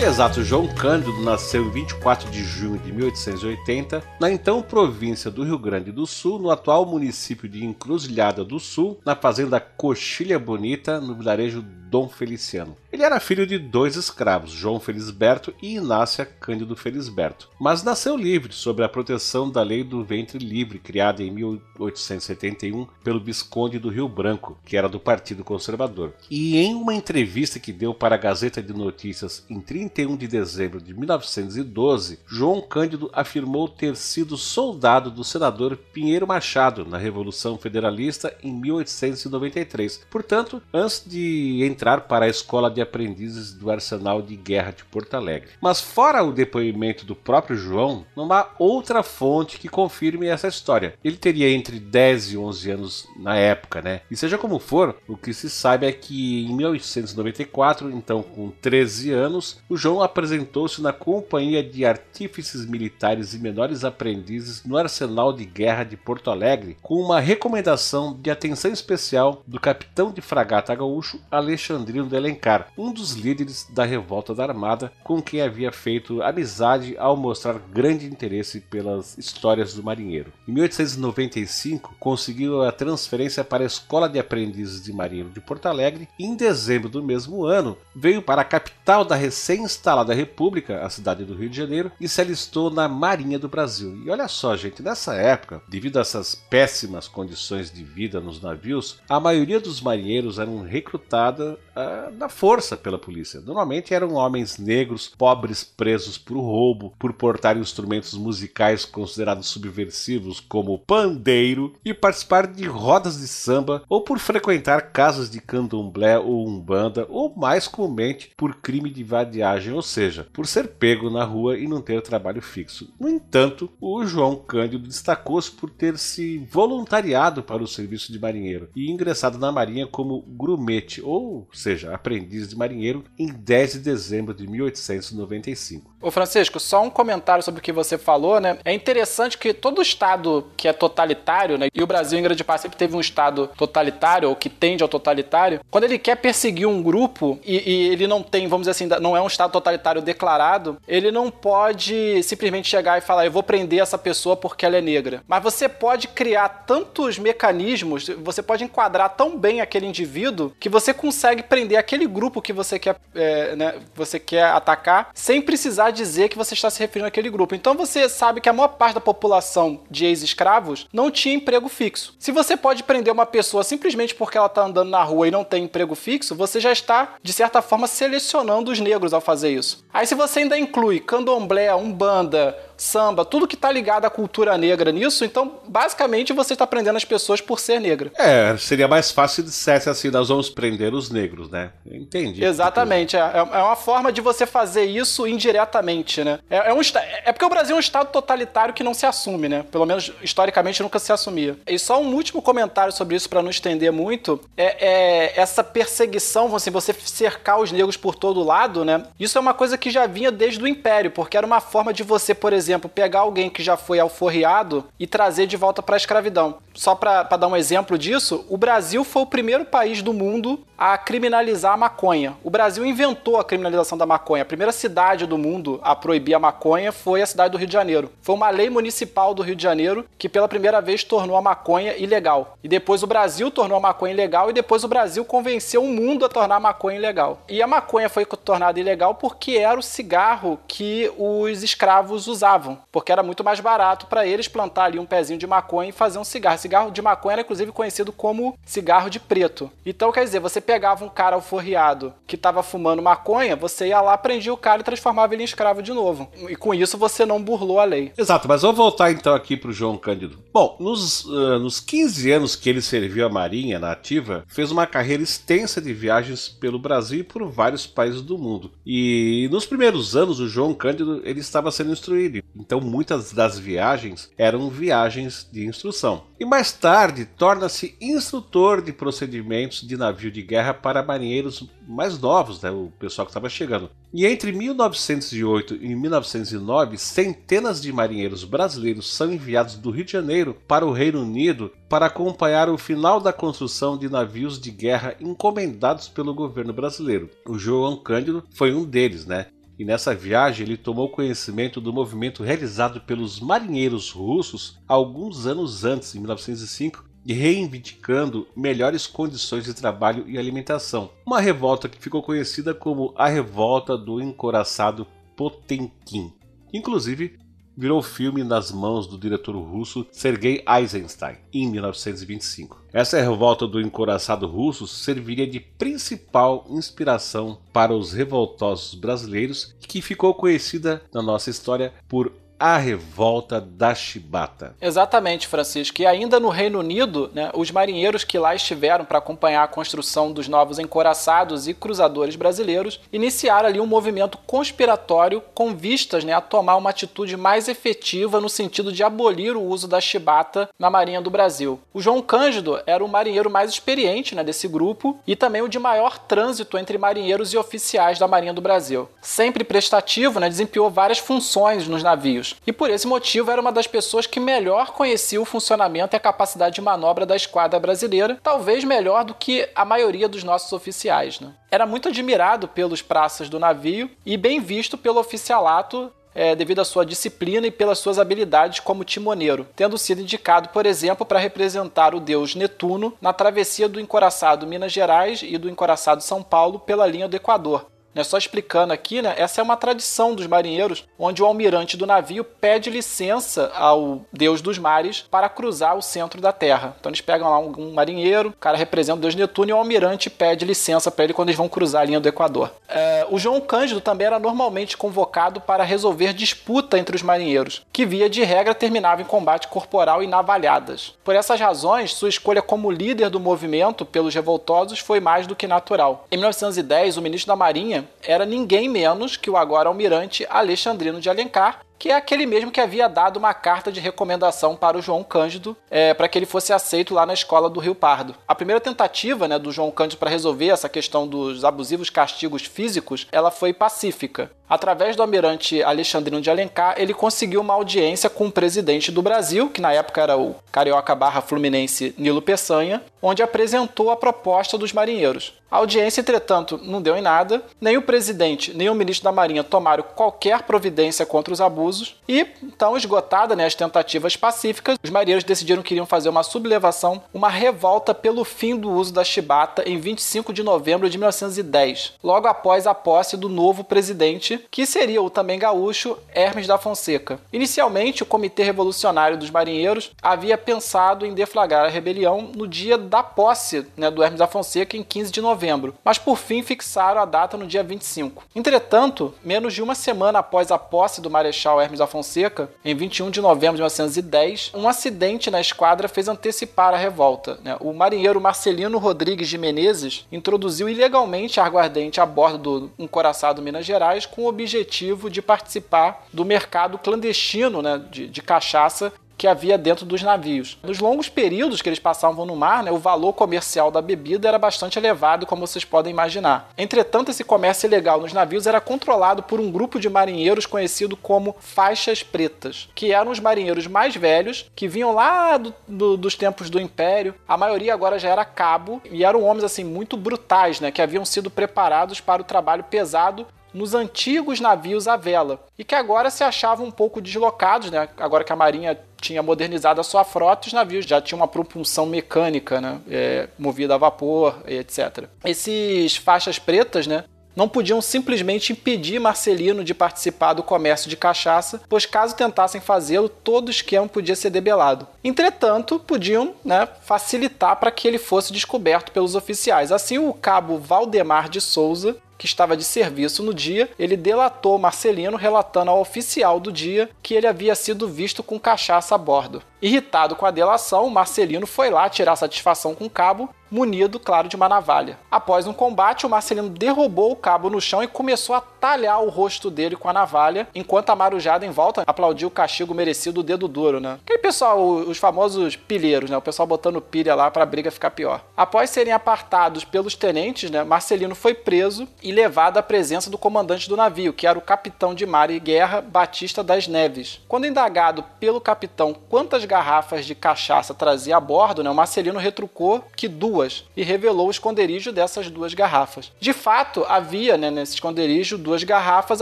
Exato, João Cândido nasceu em 24 de junho de 1880 na então província do Rio Grande do Sul, no atual município de Encruzilhada do Sul, na fazenda Coxilha Bonita, no vilarejo Dom Feliciano. Ele era filho de dois escravos, João Felisberto e Inácia Cândido Felisberto, mas nasceu livre sob a proteção da Lei do Ventre Livre, criada em 1871 pelo Visconde do Rio Branco, que era do Partido Conservador. E em uma entrevista que deu para a Gazeta de Notícias em 31 de dezembro de 1912, João Cândido afirmou ter sido soldado do senador Pinheiro Machado na Revolução Federalista em 1893. Portanto, antes de entrar para a escola de aprendizes do Arsenal de Guerra de Porto Alegre. Mas fora o depoimento do próprio João, não há outra fonte que confirme essa história. Ele teria entre 10 e 11 anos na época, né? E seja como for, o que se sabe é que em 1894, então com 13 anos, o João apresentou-se na companhia de artífices militares e menores aprendizes no Arsenal de Guerra de Porto Alegre, com uma recomendação de atenção especial do capitão de fragata gaúcho Alexandrino de Alencar, um dos líderes da revolta da Armada, com quem havia feito amizade ao mostrar grande interesse pelas histórias do marinheiro. Em 1895, conseguiu a transferência para a Escola de Aprendizes de Marinheiro de Porto Alegre e, em dezembro do mesmo ano, veio para a capital da recém-instalada República, a cidade do Rio de Janeiro, e se alistou na Marinha do Brasil. E olha só, gente, nessa época, devido a essas péssimas condições de vida nos navios, a maioria dos marinheiros eram recrutados uh, na força pela polícia. Normalmente eram homens negros, pobres, presos por roubo, por portar instrumentos musicais considerados subversivos, como pandeiro, e participar de rodas de samba, ou por frequentar casas de candomblé ou umbanda, ou mais comumente por crime de vadiagem, ou seja, por ser pego na rua e não ter trabalho fixo. No entanto, o João Cândido destacou-se por ter se voluntariado para o serviço de marinheiro e ingressado na marinha como grumete, ou seja, aprendiz de marinheiro em 10 de dezembro de 1895. Ô Francisco, só um comentário sobre o que você falou, né? É interessante que todo estado que é totalitário, né? E o Brasil, em grande parte, sempre teve um estado totalitário, ou que tende ao totalitário. Quando ele quer perseguir um grupo e, e ele não tem, vamos dizer assim, não é um estado totalitário declarado, ele não pode simplesmente chegar e falar, eu vou prender essa pessoa porque ela é negra. Mas você pode criar tantos mecanismos, você pode enquadrar tão bem aquele indivíduo que você consegue prender aquele grupo que você quer, é, né, você quer atacar sem precisar dizer que você está se referindo àquele grupo. Então você sabe que a maior parte da população de ex-escravos não tinha emprego fixo. Se você pode prender uma pessoa simplesmente porque ela está andando na rua e não tem emprego fixo, você já está, de certa forma, selecionando os negros ao fazer isso. Aí se você ainda inclui candomblé, umbanda, samba, tudo que tá ligado à cultura negra nisso, então basicamente você está prendendo as pessoas por ser negra. É, seria mais fácil se dissesse assim, nós vamos prender os negros, né? Entendi. Exatamente, é, é, é uma forma de você fazer isso indiretamente, né? É, é, um, é porque o Brasil é um estado totalitário que não se assume, né? Pelo menos historicamente nunca se assumia. E só um último comentário sobre isso para não estender muito, é, é essa perseguição, assim, você cercar os negros por todo lado, né? Isso é uma coisa que já vinha desde o Império, porque era uma forma de você, por exemplo, exemplo, pegar alguém que já foi alforriado e trazer de volta para a escravidão. Só para dar um exemplo disso, o Brasil foi o primeiro país do mundo a criminalizar a maconha. O Brasil inventou a criminalização da maconha. A primeira cidade do mundo a proibir a maconha foi a cidade do Rio de Janeiro. Foi uma lei municipal do Rio de Janeiro que pela primeira vez tornou a maconha ilegal. E depois o Brasil tornou a maconha ilegal e depois o Brasil convenceu o mundo a tornar a maconha ilegal. E a maconha foi tornada ilegal porque era o cigarro que os escravos usavam, porque era muito mais barato para eles plantar ali um pezinho de maconha e fazer um cigarro. Cigarro de maconha era inclusive conhecido como cigarro de preto. Então quer dizer, você pegava um cara alforriado que estava fumando maconha, você ia lá, prendia o cara e transformava ele em escravo de novo. E com isso você não burlou a lei. Exato, mas vamos voltar então aqui pro João Cândido. Bom, nos, uh, nos 15 anos que ele serviu a Marinha na ativa, fez uma carreira extensa de viagens pelo Brasil e por vários países do mundo. E nos primeiros anos o João Cândido ele estava sendo instruído, então muitas das viagens eram viagens de instrução. E mais tarde torna-se instrutor de procedimentos de navio de guerra para marinheiros mais novos, né, o pessoal que estava chegando. E entre 1908 e 1909, centenas de marinheiros brasileiros são enviados do Rio de Janeiro para o Reino Unido para acompanhar o final da construção de navios de guerra encomendados pelo governo brasileiro. O João Cândido foi um deles, né? E nessa viagem ele tomou conhecimento do movimento realizado pelos marinheiros russos alguns anos antes, em 1905, e reivindicando melhores condições de trabalho e alimentação. Uma revolta que ficou conhecida como a Revolta do Encoraçado Potemkin. Inclusive, virou filme nas mãos do diretor russo Sergei Eisenstein em 1925. Essa revolta do encoraçado russo serviria de principal inspiração para os revoltosos brasileiros, que ficou conhecida na nossa história por a Revolta da Chibata. Exatamente, Francisco. E ainda no Reino Unido, né, os marinheiros que lá estiveram para acompanhar a construção dos novos encoraçados e cruzadores brasileiros iniciaram ali um movimento conspiratório com vistas né, a tomar uma atitude mais efetiva no sentido de abolir o uso da chibata na Marinha do Brasil. O João Cândido era o marinheiro mais experiente né, desse grupo e também o de maior trânsito entre marinheiros e oficiais da Marinha do Brasil. Sempre prestativo, né, desempenhou várias funções nos navios e por esse motivo era uma das pessoas que melhor conhecia o funcionamento e a capacidade de manobra da esquadra brasileira, talvez melhor do que a maioria dos nossos oficiais. Né? Era muito admirado pelos praças do navio e bem visto pelo oficialato é, devido à sua disciplina e pelas suas habilidades como timoneiro, tendo sido indicado, por exemplo, para representar o deus Netuno na travessia do encoraçado Minas Gerais e do encoraçado São Paulo pela linha do Equador, né, só explicando aqui, né, essa é uma tradição dos marinheiros, onde o almirante do navio pede licença ao deus dos mares para cruzar o centro da terra. Então eles pegam lá um, um marinheiro, o cara representa o deus Netuno e o almirante pede licença para ele quando eles vão cruzar a linha do Equador. É, o João Cândido também era normalmente convocado para resolver disputa entre os marinheiros, que via de regra terminava em combate corporal e navalhadas. Por essas razões, sua escolha como líder do movimento pelos revoltosos foi mais do que natural. Em 1910, o ministro da Marinha era ninguém menos que o agora almirante Alexandrino de Alencar, que é aquele mesmo que havia dado uma carta de recomendação para o João Cândido é, para que ele fosse aceito lá na escola do Rio Pardo. A primeira tentativa né, do João Cândido para resolver essa questão dos abusivos castigos físicos, ela foi pacífica. Através do almirante Alexandrino de Alencar, ele conseguiu uma audiência com o presidente do Brasil, que na época era o carioca barra fluminense Nilo Peçanha, onde apresentou a proposta dos marinheiros. A audiência, entretanto, não deu em nada, nem o presidente nem o ministro da Marinha tomaram qualquer providência contra os abusos, e então, esgotada né, as tentativas pacíficas, os marinheiros decidiram que iriam fazer uma sublevação, uma revolta pelo fim do uso da chibata em 25 de novembro de 1910, logo após a posse do novo presidente, que seria o também gaúcho Hermes da Fonseca. Inicialmente, o Comitê Revolucionário dos Marinheiros havia pensado em deflagrar a rebelião no dia da posse né, do Hermes da Fonseca, em 15 de novembro, mas por fim fixaram a data no dia 25. Entretanto, menos de uma semana após a posse do Marechal Hermes da Fonseca, em 21 de novembro de 1910, um acidente na esquadra fez antecipar a revolta. Né? O marinheiro Marcelino Rodrigues de Menezes introduziu ilegalmente aguardente a bordo do um coraçado Minas Gerais com o objetivo de participar do mercado clandestino né, de, de cachaça que havia dentro dos navios. Nos longos períodos que eles passavam no mar, né, o valor comercial da bebida era bastante elevado, como vocês podem imaginar. Entretanto, esse comércio ilegal nos navios era controlado por um grupo de marinheiros conhecido como faixas pretas, que eram os marinheiros mais velhos, que vinham lá do, do, dos tempos do Império. A maioria agora já era cabo e eram homens assim muito brutais, né, que haviam sido preparados para o trabalho pesado nos antigos navios à vela e que agora se achavam um pouco deslocados, né? Agora que a Marinha tinha modernizado a sua frota, os navios já tinham uma propulsão mecânica, né? É, movida a vapor, etc. Esses faixas pretas, né? Não podiam simplesmente impedir Marcelino de participar do comércio de cachaça, pois caso tentassem fazê-lo, todo o esquema podia ser debelado. Entretanto, podiam né, facilitar para que ele fosse descoberto pelos oficiais. Assim, o cabo Valdemar de Souza que estava de serviço no dia, ele delatou Marcelino, relatando ao oficial do dia que ele havia sido visto com cachaça a bordo. Irritado com a delação, Marcelino foi lá tirar satisfação com o cabo, munido, claro, de uma navalha. Após um combate, o Marcelino derrubou o cabo no chão e começou a talhar o rosto dele com a navalha, enquanto a marujada em volta aplaudiu o castigo merecido do dedo duro, né? Aquele pessoal, os famosos pilheiros, né? O pessoal botando pilha lá para a briga ficar pior. Após serem apartados pelos tenentes, né? Marcelino foi preso e levado à presença do comandante do navio, que era o capitão de mar e guerra Batista das Neves. Quando indagado pelo capitão quantas garrafas de cachaça trazia a bordo, né, o Marcelino retrucou que duas e revelou o esconderijo dessas duas garrafas. De fato, havia né, nesse esconderijo duas garrafas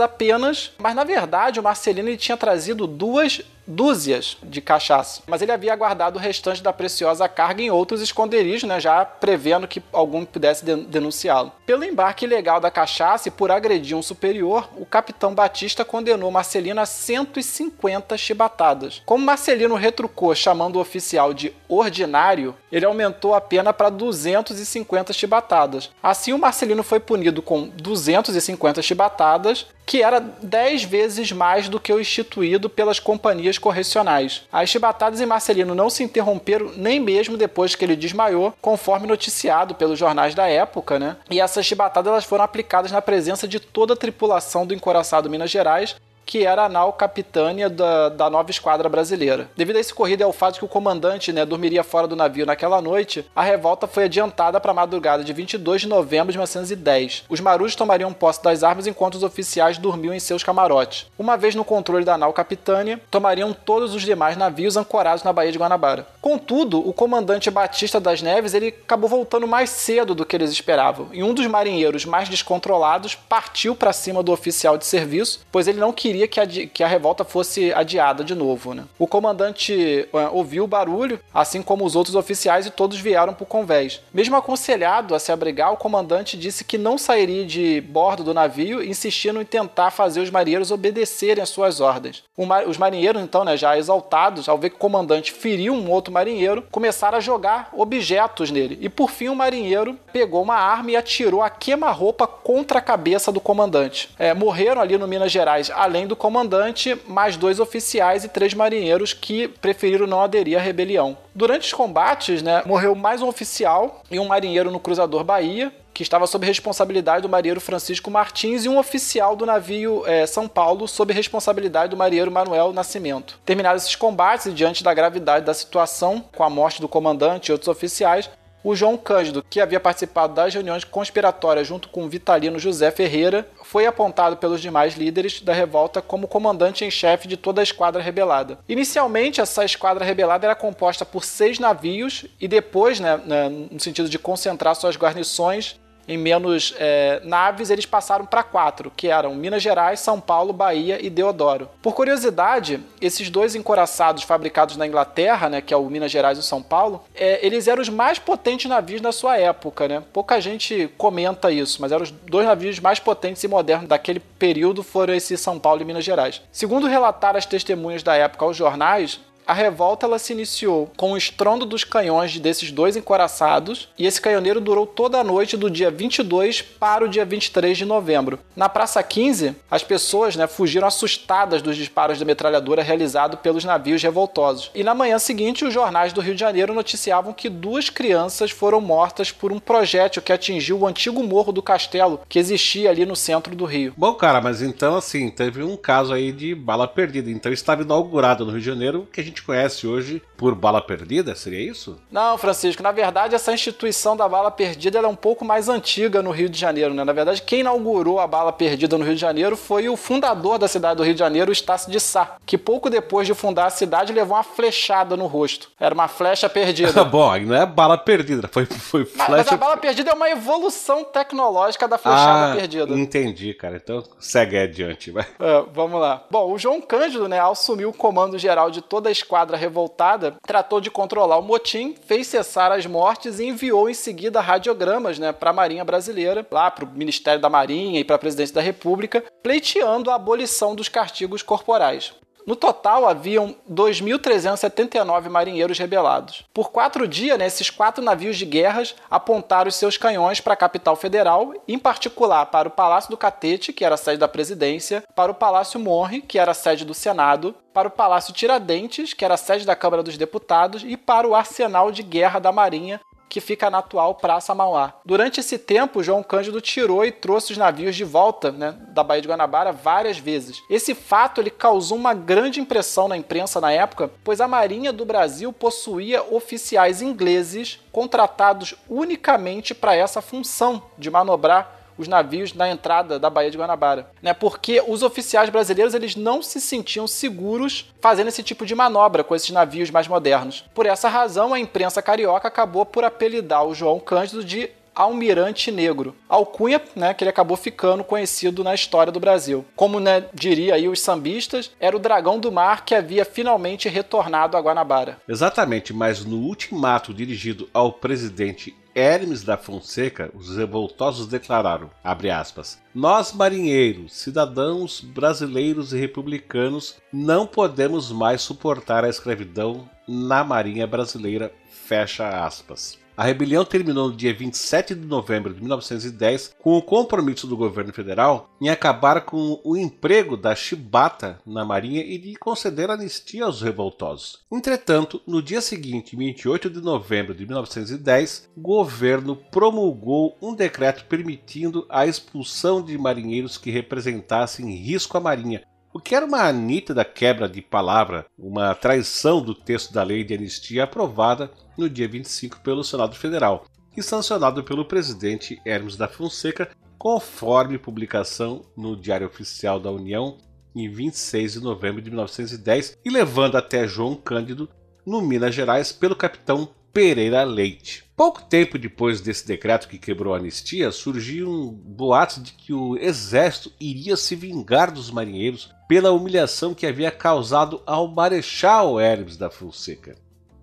apenas, mas na verdade o Marcelino tinha trazido duas dúzias de cachaça, mas ele havia guardado o restante da preciosa carga em outros esconderijos, né, já prevendo que algum pudesse denunciá-lo. Pelo embarque ilegal da cachaça e por agredir um superior, o capitão Batista condenou Marcelino a 150 chibatadas. Como Marcelino retrucou chamando o oficial de ordinário, ele aumentou a pena para 250 chibatadas. Assim, o Marcelino foi punido com 250 chibatadas que era 10 vezes mais do que o instituído pelas companhias correcionais. As chibatadas em Marcelino não se interromperam nem mesmo depois que ele desmaiou, conforme noticiado pelos jornais da época, né? E essas chibatadas elas foram aplicadas na presença de toda a tripulação do encoraçado Minas Gerais, que era a nau capitânia da, da nova esquadra brasileira. Devido a esse corrido e ao fato que o comandante né, dormiria fora do navio naquela noite, a revolta foi adiantada para a madrugada de 22 de novembro de 1910. Os marujos tomariam posse das armas enquanto os oficiais dormiam em seus camarotes. Uma vez no controle da nau capitânia, tomariam todos os demais navios ancorados na Baía de Guanabara. Contudo, o comandante Batista das Neves ele acabou voltando mais cedo do que eles esperavam, e um dos marinheiros mais descontrolados partiu para cima do oficial de serviço, pois ele não queria queria que a, que a revolta fosse adiada de novo. Né? O comandante uh, ouviu o barulho, assim como os outros oficiais, e todos vieram para o convés. Mesmo aconselhado a se abrigar, o comandante disse que não sairia de bordo do navio, insistindo em tentar fazer os marinheiros obedecerem às suas ordens. os marinheiros, então, né, já exaltados, ao ver que o comandante feriu um outro marinheiro, começaram a jogar objetos nele. E por fim, o marinheiro pegou uma arma e atirou a queima-roupa contra a cabeça do comandante. É, morreram ali no Minas Gerais, além além do comandante, mais dois oficiais e três marinheiros que preferiram não aderir à rebelião. Durante os combates, né, morreu mais um oficial e um marinheiro no cruzador Bahia, que estava sob responsabilidade do marinheiro Francisco Martins, e um oficial do navio é, São Paulo, sob responsabilidade do marinheiro Manuel Nascimento. Terminados esses combates e diante da gravidade da situação, com a morte do comandante e outros oficiais, o João Cândido, que havia participado das reuniões conspiratórias junto com Vitalino José Ferreira, foi apontado pelos demais líderes da revolta como comandante em chefe de toda a esquadra rebelada. Inicialmente, essa esquadra rebelada era composta por seis navios e depois, né, né no sentido de concentrar suas guarnições em menos é, naves, eles passaram para quatro, que eram Minas Gerais, São Paulo, Bahia e Deodoro. Por curiosidade, esses dois encoraçados fabricados na Inglaterra, né, que é o Minas Gerais e o São Paulo, é, eles eram os mais potentes navios da sua época. Né? Pouca gente comenta isso, mas eram os dois navios mais potentes e modernos daquele período foram esses São Paulo e Minas Gerais. Segundo relataram as testemunhas da época aos jornais, a revolta ela se iniciou com o estrondo dos canhões desses dois encoraçados e esse canhoneiro durou toda a noite do dia 22 para o dia 23 de novembro. Na Praça 15, as pessoas né, fugiram assustadas dos disparos de metralhadora realizados pelos navios revoltosos. E na manhã seguinte, os jornais do Rio de Janeiro noticiavam que duas crianças foram mortas por um projétil que atingiu o antigo morro do castelo que existia ali no centro do Rio. Bom, cara, mas então assim, teve um caso aí de bala perdida. Então estava inaugurado no Rio de Janeiro que a gente gente conhece hoje por bala perdida, seria isso? Não, Francisco, na verdade essa instituição da bala perdida é um pouco mais antiga no Rio de Janeiro, né? Na verdade, quem inaugurou a bala perdida no Rio de Janeiro foi o fundador da cidade do Rio de Janeiro, Estácio de Sá, que pouco depois de fundar a cidade levou uma flechada no rosto. Era uma flecha perdida. Bom, não é bala perdida, foi, foi flecha... Mas, mas a bala perdida é uma evolução tecnológica da flechada ah, perdida. entendi, cara. Então segue adiante, vai. É, vamos lá. Bom, o João Cândido, né, assumiu o comando geral de toda a esquadra revoltada, tratou de controlar o motim, fez cessar as mortes e enviou em seguida radiogramas né, para a Marinha Brasileira, lá para o Ministério da Marinha e para a Presidência da República, pleiteando a abolição dos castigos corporais. No total, haviam 2.379 marinheiros rebelados. Por quatro dias, né, esses quatro navios de guerras apontaram seus canhões para a capital federal, em particular para o Palácio do Catete, que era a sede da presidência, para o Palácio Monre, que era a sede do Senado, para o Palácio Tiradentes, que era a sede da Câmara dos Deputados, e para o Arsenal de Guerra da Marinha, que fica na atual Praça Mauá. Durante esse tempo, João Cândido tirou e trouxe os navios de volta né, da Baía de Guanabara várias vezes. Esse fato ele causou uma grande impressão na imprensa na época, pois a Marinha do Brasil possuía oficiais ingleses contratados unicamente para essa função de manobrar os navios na entrada da Baía de Guanabara, né? Porque os oficiais brasileiros eles não se sentiam seguros fazendo esse tipo de manobra com esses navios mais modernos. Por essa razão, a imprensa carioca acabou por apelidar o João Cândido de Almirante Negro. Alcunha, né, que ele acabou ficando conhecido na história do Brasil. Como né, diria aí os sambistas, era o dragão do mar que havia finalmente retornado a Guanabara. Exatamente, mas no ultimato dirigido ao presidente Hermes da Fonseca, os revoltosos declararam, aspas, nós marinheiros, cidadãos brasileiros e republicanos, não podemos mais suportar a escravidão na marinha brasileira, fecha aspas. A rebelião terminou no dia 27 de novembro de 1910 com o compromisso do governo federal em acabar com o emprego da chibata na marinha e de conceder anistia aos revoltosos. Entretanto, no dia seguinte, 28 de novembro de 1910, o governo promulgou um decreto permitindo a expulsão de marinheiros que representassem risco à marinha, o que era uma nítida quebra de palavra, uma traição do texto da lei de anistia aprovada no dia 25 pelo Senado Federal e sancionado pelo presidente Hermes da Fonseca, conforme publicação no Diário Oficial da União em 26 de novembro de 1910 e levando até João Cândido, no Minas Gerais, pelo capitão Pereira Leite. Pouco tempo depois desse decreto que quebrou a anistia, surgiu um boato de que o exército iria se vingar dos marinheiros pela humilhação que havia causado ao Marechal Hermes da Fonseca.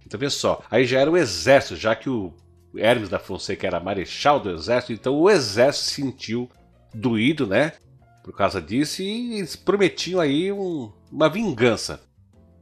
Então vê só, aí já era o exército, já que o Hermes da Fonseca era marechal do exército, então o exército se sentiu doído, né? Por causa disso, e eles prometiam aí um, uma vingança.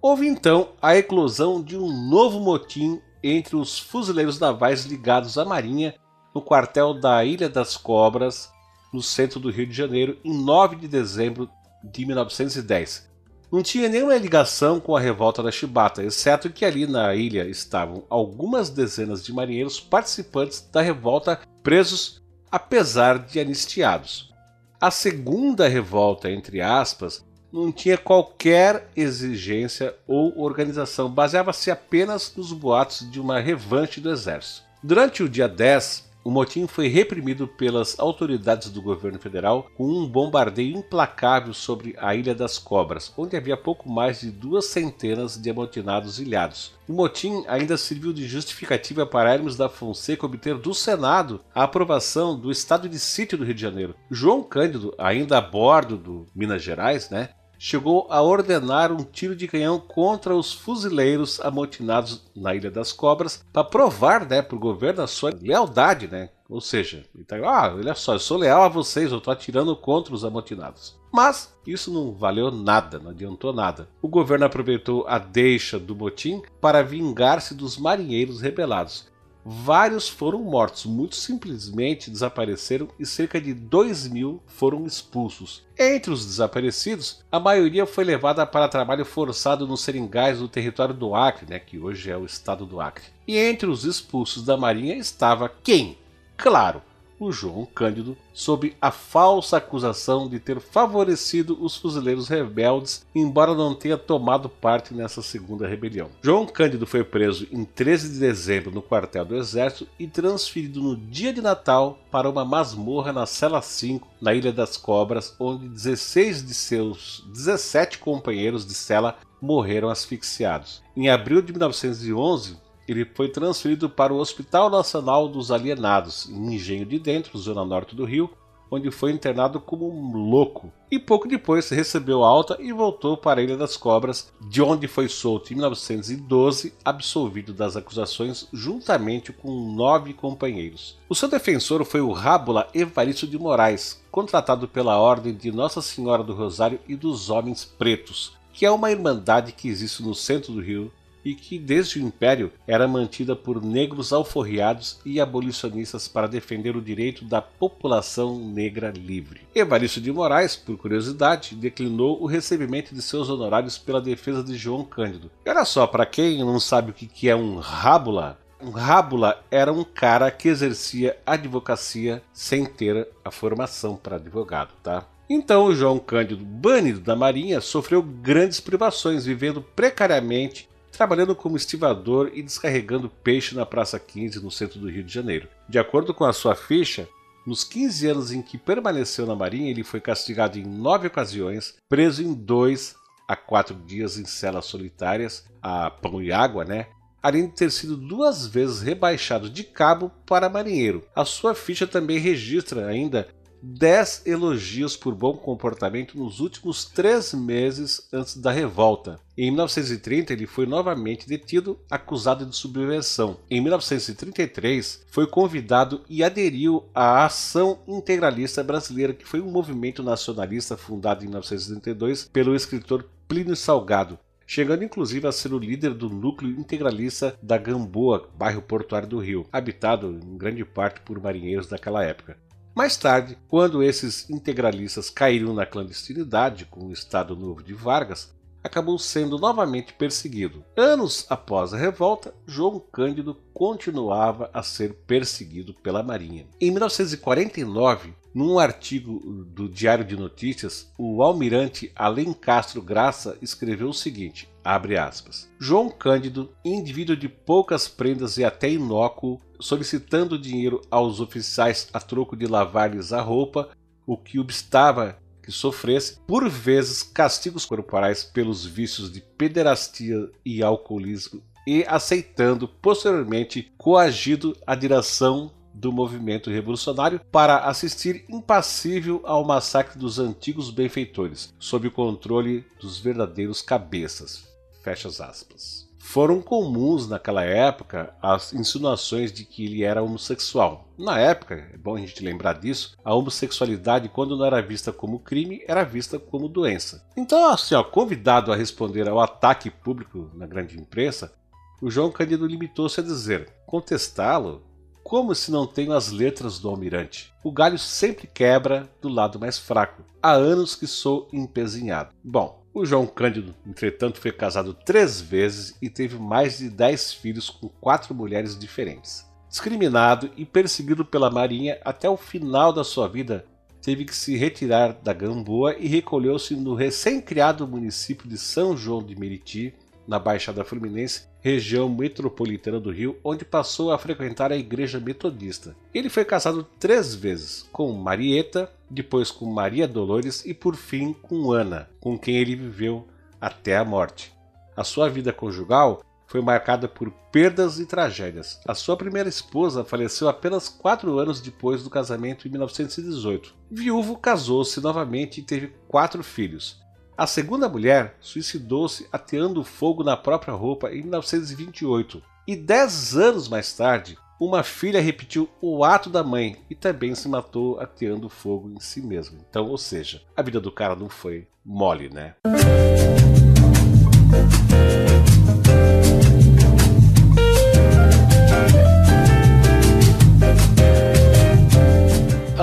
Houve então a eclosão de um novo motim entre os fuzileiros navais ligados à Marinha no quartel da Ilha das Cobras, no centro do Rio de Janeiro, em 9 de dezembro de 1910. Não tinha nenhuma ligação com a revolta da Chibata, exceto que ali na ilha estavam algumas dezenas de marinheiros participantes da revolta presos apesar de anistiados. A segunda revolta, entre aspas, não tinha qualquer exigência ou organização, baseava-se apenas nos boatos de uma revanche do exército. Durante o dia 10, o motim foi reprimido pelas autoridades do governo federal com um bombardeio implacável sobre a Ilha das Cobras, onde havia pouco mais de duas centenas de amotinados ilhados. O motim ainda serviu de justificativa para Hermes da Fonseca obter do Senado a aprovação do estado de sítio do Rio de Janeiro. João Cândido, ainda a bordo do Minas Gerais, né, chegou a ordenar um tiro de canhão contra os fuzileiros amotinados na Ilha das Cobras para provar né, para o governo a sua lealdade, né? Ou seja, ele tá, ah, olha só, eu sou leal a vocês, eu estou atirando contra os amotinados. Mas isso não valeu nada, não adiantou nada. O governo aproveitou a deixa do motim para vingar-se dos marinheiros rebelados vários foram mortos, muitos simplesmente desapareceram e cerca de 2 mil foram expulsos. Entre os desaparecidos, a maioria foi levada para trabalho forçado nos seringais do território do Acre, né, que hoje é o estado do Acre. E entre os expulsos da Marinha estava quem? Claro, o João Cândido sob a falsa acusação de ter favorecido os fuzileiros rebeldes, embora não tenha tomado parte nessa segunda rebelião. João Cândido foi preso em 13 de dezembro no quartel do Exército e transferido no dia de Natal para uma masmorra na Cela 5, na Ilha das Cobras, onde 16 de seus 17 companheiros de cela morreram asfixiados. Em abril de 1911, ele foi transferido para o Hospital Nacional dos Alienados, em Engenho de Dentro, zona norte do Rio, onde foi internado como um louco. E pouco depois recebeu alta e voltou para a Ilha das Cobras, de onde foi solto em 1912, absolvido das acusações juntamente com nove companheiros. O seu defensor foi o Rábula Evaristo de Moraes, contratado pela Ordem de Nossa Senhora do Rosário e dos Homens Pretos, que é uma irmandade que existe no centro do Rio e que desde o Império era mantida por negros alforriados e abolicionistas para defender o direito da população negra livre. Evaristo de Moraes, por curiosidade, declinou o recebimento de seus honorários pela defesa de João Cândido. E olha só, para quem não sabe o que é um rábula, um rábula era um cara que exercia advocacia sem ter a formação para advogado, tá? Então João Cândido, banido da Marinha, sofreu grandes privações, vivendo precariamente trabalhando como estivador e descarregando peixe na Praça 15, no centro do Rio de Janeiro. De acordo com a sua ficha, nos 15 anos em que permaneceu na Marinha, ele foi castigado em nove ocasiões, preso em dois a quatro dias em celas solitárias, a pão e água, né? Além de ter sido duas vezes rebaixado de cabo para marinheiro. A sua ficha também registra ainda 10 elogios por bom comportamento nos últimos três meses antes da revolta. Em 1930, ele foi novamente detido, acusado de subversão. Em 1933, foi convidado e aderiu à Ação Integralista Brasileira, que foi um movimento nacionalista fundado em 1932 pelo escritor Plínio Salgado, chegando inclusive a ser o líder do núcleo integralista da Gamboa, bairro portuário do Rio, habitado em grande parte por marinheiros daquela época. Mais tarde, quando esses integralistas caíram na clandestinidade com o Estado Novo de Vargas, acabou sendo novamente perseguido. Anos após a revolta, João Cândido continuava a ser perseguido pela Marinha. Em 1949, num artigo do Diário de Notícias, o almirante Além Castro Graça escreveu o seguinte: abre aspas. João Cândido, indivíduo de poucas prendas e até inócuo, solicitando dinheiro aos oficiais a troco de lavar-lhes a roupa, o que obstava que sofresse, por vezes, castigos corporais pelos vícios de pederastia e alcoolismo, e aceitando posteriormente coagido a direção do movimento revolucionário para assistir impassível ao massacre dos antigos benfeitores, sob o controle dos verdadeiros cabeças. Fecha aspas foram comuns naquela época as insinuações de que ele era homossexual. Na época, é bom a gente lembrar disso, a homossexualidade, quando não era vista como crime, era vista como doença. Então, assim, ó, convidado a responder ao ataque público na grande imprensa, o João Cândido limitou-se a dizer: contestá-lo como se não tenho as letras do almirante. O galho sempre quebra do lado mais fraco. Há anos que sou empezinhado. Bom, o João Cândido, entretanto, foi casado três vezes e teve mais de dez filhos com quatro mulheres diferentes. discriminado e perseguido pela Marinha até o final da sua vida, teve que se retirar da Gamboa e recolheu-se no recém-criado município de São João de Meriti, na Baixada Fluminense, região metropolitana do Rio, onde passou a frequentar a igreja metodista. Ele foi casado três vezes, com Marieta, depois com Maria Dolores e por fim com Ana, com quem ele viveu até a morte. A sua vida conjugal foi marcada por perdas e tragédias. A sua primeira esposa faleceu apenas quatro anos depois do casamento em 1918. Viúvo, casou-se novamente e teve quatro filhos. A segunda mulher suicidou-se ateando fogo na própria roupa em 1928. E dez anos mais tarde, uma filha repetiu o ato da mãe e também se matou ateando fogo em si mesma. Então, ou seja, a vida do cara não foi mole, né?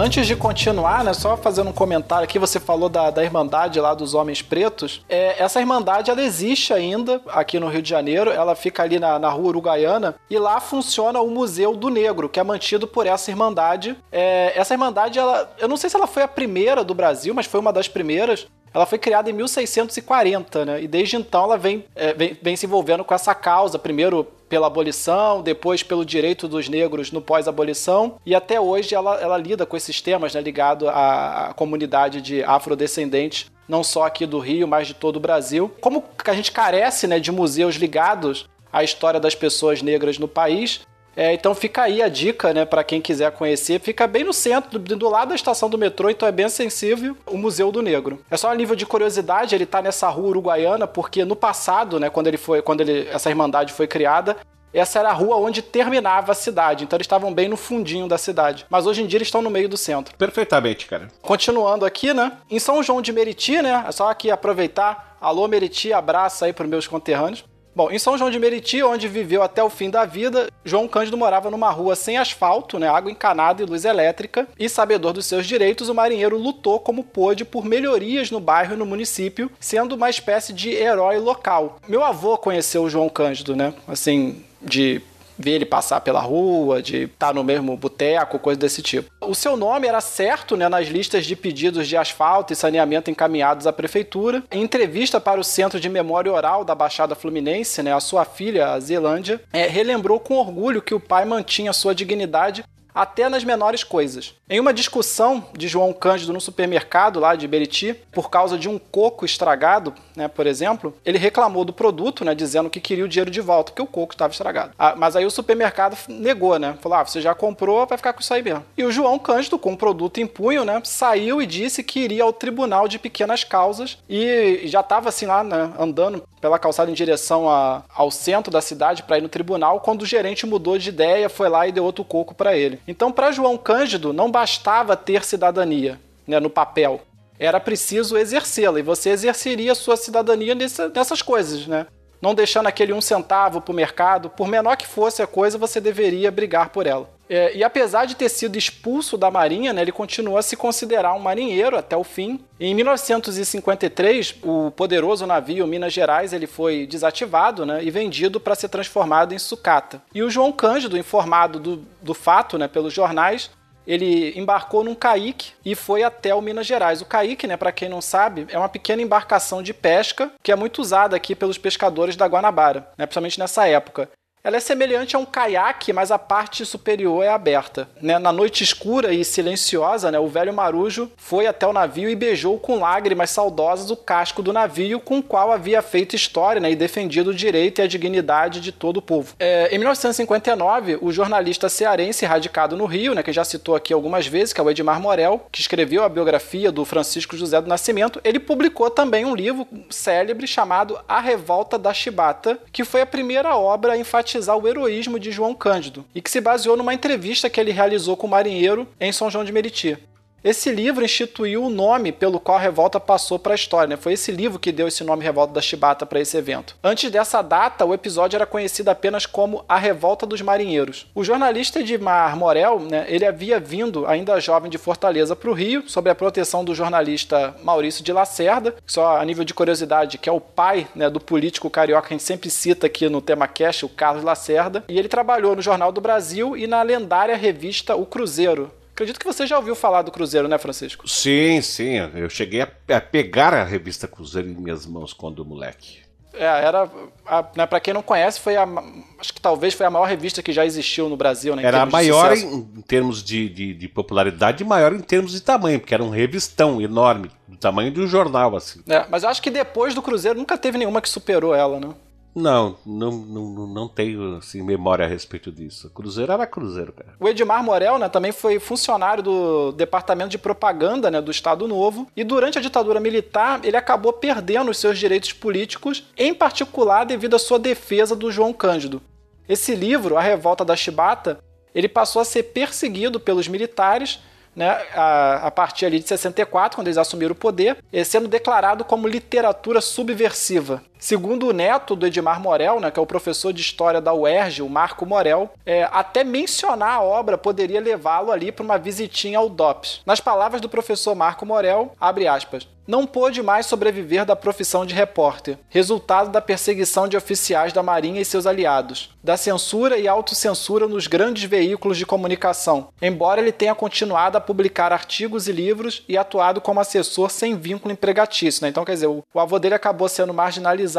Antes de continuar, né, só fazendo um comentário aqui, você falou da, da Irmandade lá dos Homens Pretos. É, essa Irmandade, ela existe ainda aqui no Rio de Janeiro, ela fica ali na, na rua Uruguaiana, e lá funciona o Museu do Negro, que é mantido por essa Irmandade. É, essa Irmandade, ela, eu não sei se ela foi a primeira do Brasil, mas foi uma das primeiras. Ela foi criada em 1640, né? E desde então ela vem, é, vem, vem se envolvendo com essa causa, primeiro pela abolição, depois pelo direito dos negros no pós-abolição, e até hoje ela, ela lida com esses temas né, ligados à, à comunidade de afrodescendentes, não só aqui do Rio, mas de todo o Brasil. Como a gente carece né, de museus ligados à história das pessoas negras no país, é, então fica aí a dica, né, para quem quiser conhecer. Fica bem no centro, do, do, lado da estação do metrô, então é bem acessível o Museu do Negro. É só a nível de curiosidade, ele tá nessa rua uruguaiana porque no passado, né, quando ele foi, quando ele, essa irmandade foi criada, essa era a rua onde terminava a cidade. Então eles estavam bem no fundinho da cidade. Mas hoje em dia eles estão no meio do centro. Perfeitamente, cara. Continuando aqui, né? Em São João de Meriti, né? É só aqui aproveitar. Alô, Meriti, abraço aí para meus conterrâneos. Bom, em São João de Meriti, onde viveu até o fim da vida, João Cândido morava numa rua sem asfalto, né, água encanada e luz elétrica, e sabedor dos seus direitos, o marinheiro lutou como pôde por melhorias no bairro e no município, sendo uma espécie de herói local. Meu avô conheceu o João Cândido, né, assim, de ver ele passar pela rua, de estar tá no mesmo boteco, coisa desse tipo. O seu nome era certo né, nas listas de pedidos de asfalto e saneamento encaminhados à prefeitura. Em entrevista para o Centro de Memória Oral da Baixada Fluminense, né, a sua filha, a Zelândia, é, relembrou com orgulho que o pai mantinha sua dignidade até nas menores coisas. Em uma discussão de João Cândido no supermercado lá de Beriti, por causa de um coco estragado, né, por exemplo, ele reclamou do produto, né, dizendo que queria o dinheiro de volta, porque o coco estava estragado. Ah, mas aí o supermercado negou, né? Falou: ah, você já comprou, vai ficar com isso aí mesmo. E o João Cândido, com o produto em punho, né, saiu e disse que iria ao tribunal de pequenas causas e já estava assim lá, né, andando pela calçada em direção a, ao centro da cidade para ir no tribunal, quando o gerente mudou de ideia, foi lá e deu outro coco para ele. Então, para João Cândido, não bastava ter cidadania né, no papel. Era preciso exercê-la. E você exerceria sua cidadania nessa, nessas coisas, né? Não deixando aquele um centavo para o mercado. Por menor que fosse a coisa, você deveria brigar por ela. É, e apesar de ter sido expulso da Marinha, né, ele continua a se considerar um marinheiro até o fim. Em 1953, o poderoso navio Minas Gerais ele foi desativado né, e vendido para ser transformado em sucata. E o João Cândido, informado do, do fato né, pelos jornais, ele embarcou num caique e foi até o Minas Gerais. O caique, né, para quem não sabe, é uma pequena embarcação de pesca que é muito usada aqui pelos pescadores da Guanabara, né, principalmente nessa época. Ela é semelhante a um caiaque, mas a parte superior é aberta. Né? Na noite escura e silenciosa, né, o velho marujo foi até o navio e beijou com lágrimas saudosas o casco do navio com o qual havia feito história né, e defendido o direito e a dignidade de todo o povo. É, em 1959, o jornalista cearense radicado no Rio, né, que já citou aqui algumas vezes, que é o Edmar Morel, que escreveu a biografia do Francisco José do Nascimento, ele publicou também um livro célebre chamado A Revolta da Chibata, que foi a primeira obra a enfatizar o heroísmo de João Cândido e que se baseou numa entrevista que ele realizou com o marinheiro em São João de Meriti. Esse livro instituiu o nome pelo qual a revolta passou para a história. Né? Foi esse livro que deu esse nome Revolta da Chibata para esse evento. Antes dessa data, o episódio era conhecido apenas como a Revolta dos Marinheiros. O jornalista Edmar Morel, né, ele havia vindo, ainda jovem, de Fortaleza para o Rio, sob a proteção do jornalista Maurício de Lacerda, só a nível de curiosidade, que é o pai né, do político carioca que a gente sempre cita aqui no tema cast, o Carlos Lacerda. E ele trabalhou no Jornal do Brasil e na lendária revista O Cruzeiro, Acredito que você já ouviu falar do Cruzeiro, né, Francisco? Sim, sim. Eu cheguei a, a pegar a revista Cruzeiro em minhas mãos quando moleque. É, era. Né, para quem não conhece, foi a. Acho que talvez foi a maior revista que já existiu no Brasil, né? Era a maior em, em, termos de, de, de, popularidade e maior em termos de tamanho, porque era um revistão enorme, do tamanho de um jornal, assim. É, mas eu acho que depois do Cruzeiro nunca teve nenhuma que superou ela, né? Não, não, não, não tenho assim, memória a respeito disso. Cruzeiro era Cruzeiro, cara. O Edmar Morel né, também foi funcionário do Departamento de Propaganda né, do Estado Novo e durante a ditadura militar ele acabou perdendo os seus direitos políticos, em particular devido à sua defesa do João Cândido. Esse livro, A Revolta da Chibata, ele passou a ser perseguido pelos militares né, a, a, partir ali de 64, quando eles assumiram o poder, sendo declarado como literatura subversiva. Segundo o neto do Edmar Morel, né, que é o professor de história da UERJ, o Marco Morel, é, até mencionar a obra poderia levá-lo ali para uma visitinha ao DOPS. Nas palavras do professor Marco Morel, abre aspas, não pôde mais sobreviver da profissão de repórter, resultado da perseguição de oficiais da Marinha e seus aliados, da censura e autocensura nos grandes veículos de comunicação, embora ele tenha continuado a publicar artigos e livros e atuado como assessor sem vínculo empregatício. Né? Então, quer dizer, o, o avô dele acabou sendo marginalizado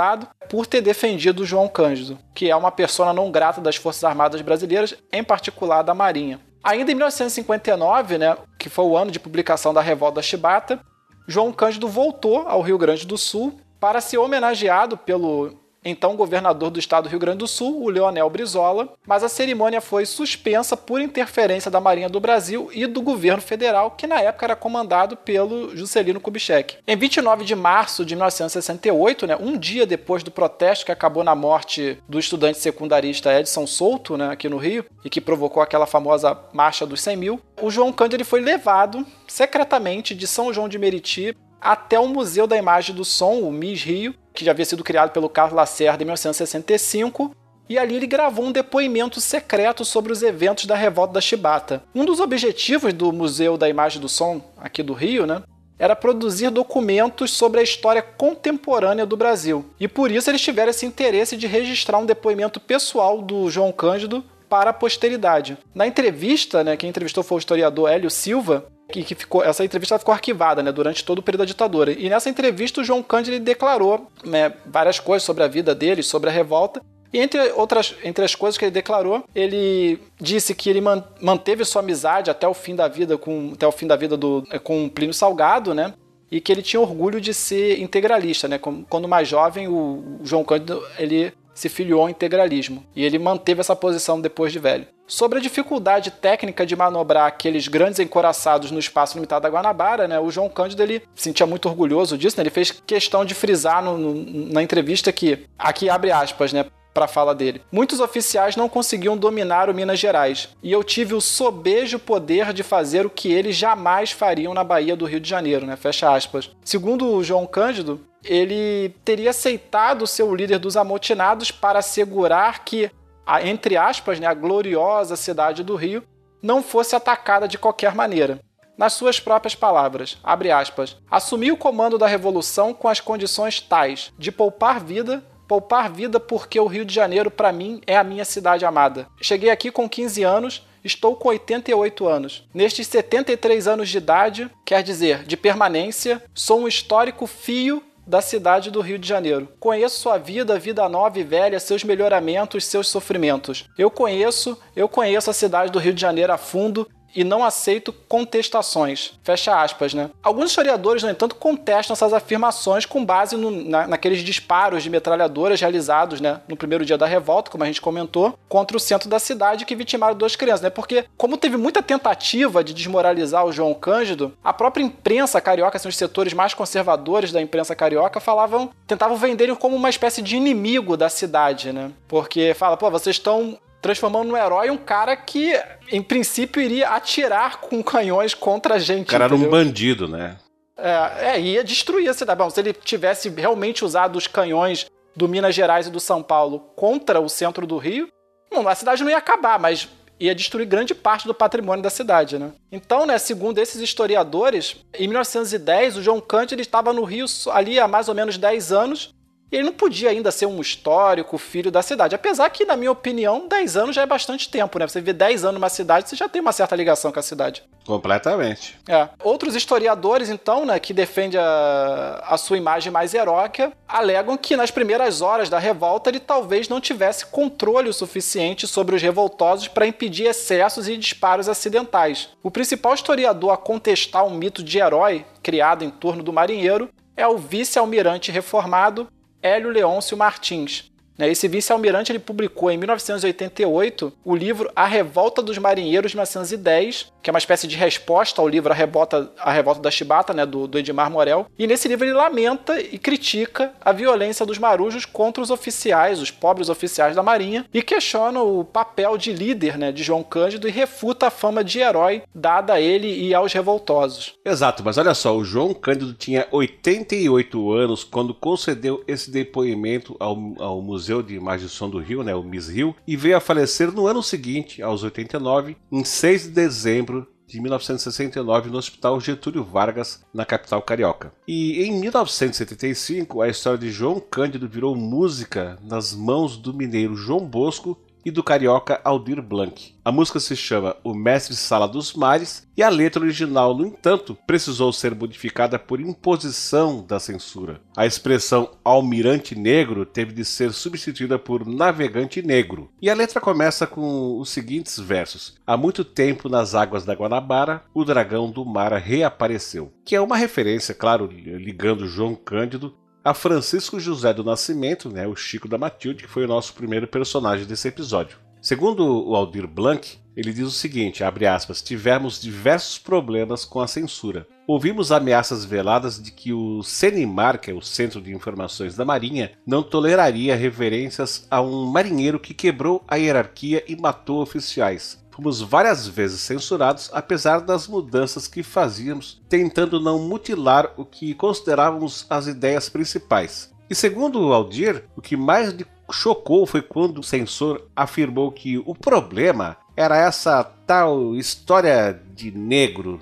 por ter defendido João Cândido, que é uma persona não grata das Forças Armadas Brasileiras, em particular da Marinha. Ainda em 1959, né, que foi o ano de publicação da Revolta Chibata, João Cândido voltou ao Rio Grande do Sul para ser homenageado pelo então governador do estado do Rio Grande do Sul, o Leonel Brizola, mas a cerimônia foi suspensa por interferência da Marinha do Brasil e do governo federal, que na época era comandado pelo Juscelino Kubitschek. Em 29 de março de 1968, né, um dia depois do protesto que acabou na morte do estudante secundarista Edson Souto, né, aqui no Rio, e que provocou aquela famosa Marcha dos 100 mil, o João Cândido foi levado secretamente de São João de Meriti até o Museu da Imagem do Som, o MIS Rio, que já havia sido criado pelo Carlos Lacerda em 1965, e ali ele gravou um depoimento secreto sobre os eventos da revolta da Chibata. Um dos objetivos do Museu da Imagem do Som, aqui do Rio, né, era produzir documentos sobre a história contemporânea do Brasil. E por isso eles tiveram esse interesse de registrar um depoimento pessoal do João Cândido para a posteridade. Na entrevista, né, quem entrevistou foi o historiador Hélio Silva, que, que ficou, essa entrevista ficou arquivada né, durante todo o período da ditadura. E nessa entrevista o João Cândido declarou né, várias coisas sobre a vida dele, sobre a revolta. E entre outras entre as coisas que ele declarou, ele disse que ele manteve sua amizade até o fim da vida com até o fim da vida do com Plínio Salgado, né? E que ele tinha orgulho de ser integralista, né? Quando mais jovem, o João Cândido ele se filiou ao integralismo e ele manteve essa posição depois de velho. Sobre a dificuldade técnica de manobrar aqueles grandes encoraçados no espaço limitado da Guanabara, né, o João Cândido ele se sentia muito orgulhoso disso, né, ele fez questão de frisar no, no, na entrevista que, aqui abre aspas, né, para a fala dele. Muitos oficiais não conseguiam dominar o Minas Gerais, e eu tive o sobejo poder de fazer o que eles jamais fariam na Bahia do Rio de Janeiro, né? Fecha aspas. Segundo o João Cândido, ele teria aceitado ser o líder dos amotinados para assegurar que, a, entre aspas, né, a gloriosa cidade do Rio não fosse atacada de qualquer maneira. Nas suas próprias palavras, abre aspas, assumi o comando da revolução com as condições tais de poupar vida, poupar vida porque o Rio de Janeiro para mim é a minha cidade amada. Cheguei aqui com 15 anos, estou com 88 anos. Nestes 73 anos de idade, quer dizer, de permanência, sou um histórico fio da cidade do Rio de Janeiro. Conheço sua vida, vida nova e velha, seus melhoramentos, seus sofrimentos. Eu conheço, eu conheço a cidade do Rio de Janeiro a fundo e não aceito contestações. Fecha aspas, né? Alguns historiadores, no entanto, contestam essas afirmações com base no, na, naqueles disparos de metralhadoras realizados, né, no primeiro dia da revolta, como a gente comentou, contra o centro da cidade que vitimaram duas crianças, né? Porque como teve muita tentativa de desmoralizar o João Cândido, a própria imprensa carioca, assim, os setores mais conservadores da imprensa carioca falavam, tentavam vender ele como uma espécie de inimigo da cidade, né? Porque fala, pô, vocês estão transformando no herói um cara que, em princípio, iria atirar com canhões contra a gente. O cara entendeu? era um bandido, né? É, é, ia destruir a cidade. Bom, se ele tivesse realmente usado os canhões do Minas Gerais e do São Paulo contra o centro do Rio, bom, a cidade não ia acabar, mas ia destruir grande parte do patrimônio da cidade, né? Então, né, segundo esses historiadores, em 1910 o João Cândido estava no Rio ali há mais ou menos 10 anos ele não podia ainda ser um histórico filho da cidade. Apesar que, na minha opinião, 10 anos já é bastante tempo, né? Você vê 10 anos numa cidade, você já tem uma certa ligação com a cidade. Completamente. É. Outros historiadores, então, né, que defendem a, a sua imagem mais heróica, alegam que nas primeiras horas da revolta ele talvez não tivesse controle o suficiente sobre os revoltosos para impedir excessos e disparos acidentais. O principal historiador a contestar um mito de herói criado em torno do marinheiro é o vice-almirante reformado Hélio Leôncio Martins. Né, esse vice-almirante ele publicou em 1988 o livro A Revolta dos Marinheiros de 1910, que é uma espécie de resposta ao livro A Revolta, a Revolta da Chibata, né, do, do Edmar Morel. E nesse livro ele lamenta e critica a violência dos marujos contra os oficiais, os pobres oficiais da Marinha, e questiona o papel de líder né, de João Cândido e refuta a fama de herói dada a ele e aos revoltosos. Exato, mas olha só, o João Cândido tinha 88 anos quando concedeu esse depoimento ao, ao Museu de Imagem Som do Rio, né, o MIS Rio, e veio a falecer no ano seguinte, aos 89, em 6 de dezembro de 1969 no Hospital Getúlio Vargas, na capital carioca. E em 1975, a história de João Cândido virou música nas mãos do mineiro João Bosco e do carioca Aldir Blanc. A música se chama O Mestre Sala dos Mares e a letra original, no entanto, precisou ser modificada por imposição da censura. A expressão almirante negro teve de ser substituída por navegante negro. E a letra começa com os seguintes versos: Há muito tempo nas águas da Guanabara, o dragão do mar reapareceu. Que é uma referência, claro, ligando João Cândido a Francisco José do Nascimento, né, o Chico da Matilde, que foi o nosso primeiro personagem desse episódio. Segundo o Aldir Blanc, ele diz o seguinte, aspas, tivemos diversos problemas com a censura. Ouvimos ameaças veladas de que o CENIMAR, que é o Centro de Informações da Marinha, não toleraria reverências a um marinheiro que quebrou a hierarquia e matou oficiais. Fomos várias vezes censurados, apesar das mudanças que fazíamos, tentando não mutilar o que considerávamos as ideias principais. E segundo Aldir, o que mais lhe chocou foi quando o censor afirmou que o problema era essa tal história de negro,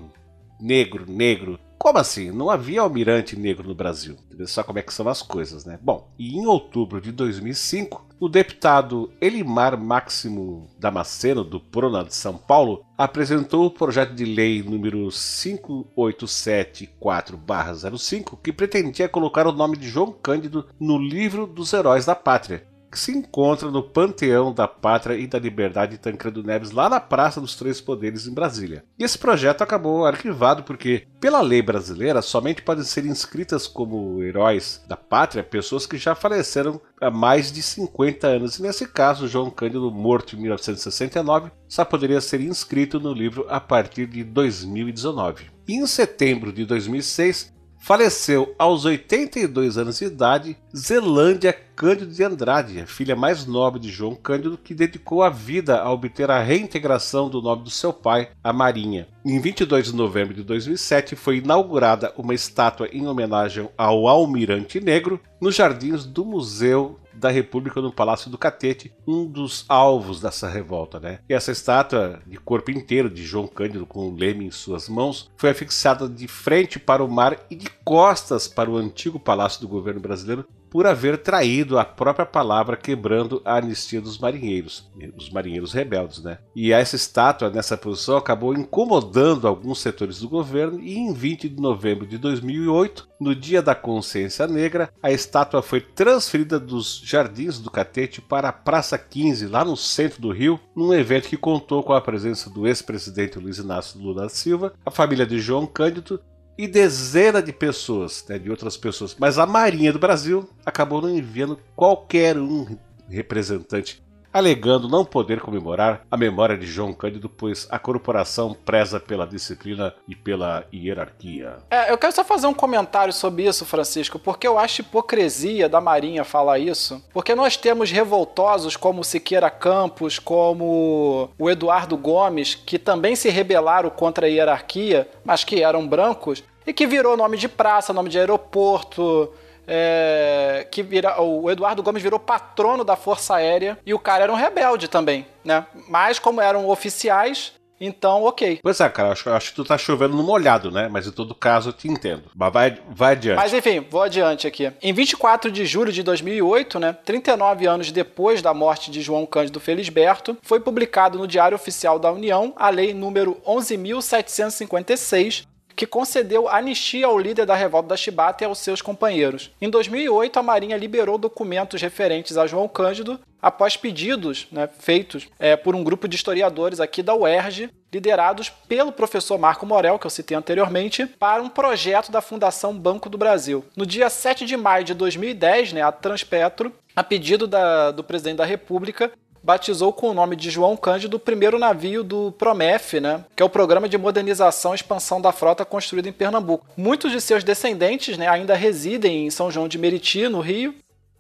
negro, negro, como assim? Não havia almirante negro no Brasil. Vê só como é que são as coisas, né? Bom, e em outubro de 2005, o deputado Elimar Máximo Damasceno, do Prona de São Paulo, apresentou o projeto de lei número 5874-05, que pretendia colocar o nome de João Cândido no livro dos heróis da pátria, que se encontra no Panteão da Pátria e da Liberdade de Tancredo Neves, lá na Praça dos Três Poderes, em Brasília. E esse projeto acabou arquivado porque, pela lei brasileira, somente podem ser inscritas como heróis da pátria pessoas que já faleceram há mais de 50 anos. E nesse caso, João Cândido, morto em 1969, só poderia ser inscrito no livro a partir de 2019. E em setembro de 2006, faleceu aos 82 anos de idade Zelândia Cândido de Andrade, a filha mais nobre de João Cândido, que dedicou a vida a obter a reintegração do nome do seu pai, a Marinha. Em 22 de novembro de 2007 foi inaugurada uma estátua em homenagem ao Almirante Negro nos jardins do Museu da República no Palácio do Catete, um dos alvos dessa revolta, né? E essa estátua de corpo inteiro de João Cândido com o leme em suas mãos foi afixada de frente para o mar e de costas para o antigo palácio do governo brasileiro, por haver traído a própria palavra quebrando a anistia dos marinheiros, os marinheiros rebeldes, né? E essa estátua nessa posição acabou incomodando alguns setores do governo e em 20 de novembro de 2008, no Dia da Consciência Negra, a estátua foi transferida dos Jardins do Catete para a Praça 15, lá no centro do Rio, num evento que contou com a presença do ex-presidente Luiz Inácio Lula da Silva, a família de João Cândido e dezenas de pessoas, né, de outras pessoas. Mas a Marinha do Brasil acabou não enviando qualquer um representante alegando não poder comemorar a memória de João Cândido, pois a corporação preza pela disciplina e pela hierarquia. É, eu quero só fazer um comentário sobre isso, Francisco, porque eu acho hipocrisia da Marinha falar isso, porque nós temos revoltosos como Siqueira Campos, como o Eduardo Gomes, que também se rebelaram contra a hierarquia, mas que eram brancos, e que virou nome de praça, nome de aeroporto, é, que vira, o Eduardo Gomes virou patrono da Força Aérea e o cara era um rebelde também, né? Mas como eram oficiais, então, ok. Pois é, cara, acho, acho que tu tá chovendo no molhado, né? Mas em todo caso eu te entendo. Mas vai, vai adiante. Mas enfim, vou adiante aqui. Em 24 de julho de 2008, né, 39 anos depois da morte de João Cândido Felisberto, foi publicado no Diário Oficial da União a Lei número 11.756, que concedeu anistia ao líder da revolta da Chibata e aos seus companheiros. Em 2008, a Marinha liberou documentos referentes a João Cândido após pedidos né, feitos é, por um grupo de historiadores aqui da UERJ, liderados pelo professor Marco Morel, que eu citei anteriormente, para um projeto da Fundação Banco do Brasil. No dia 7 de maio de 2010, né, a Transpetro, a pedido da, do presidente da República, batizou com o nome de João Cândido o primeiro navio do Promef, né, que é o programa de modernização e expansão da frota construído em Pernambuco. Muitos de seus descendentes né, ainda residem em São João de Meriti, no Rio,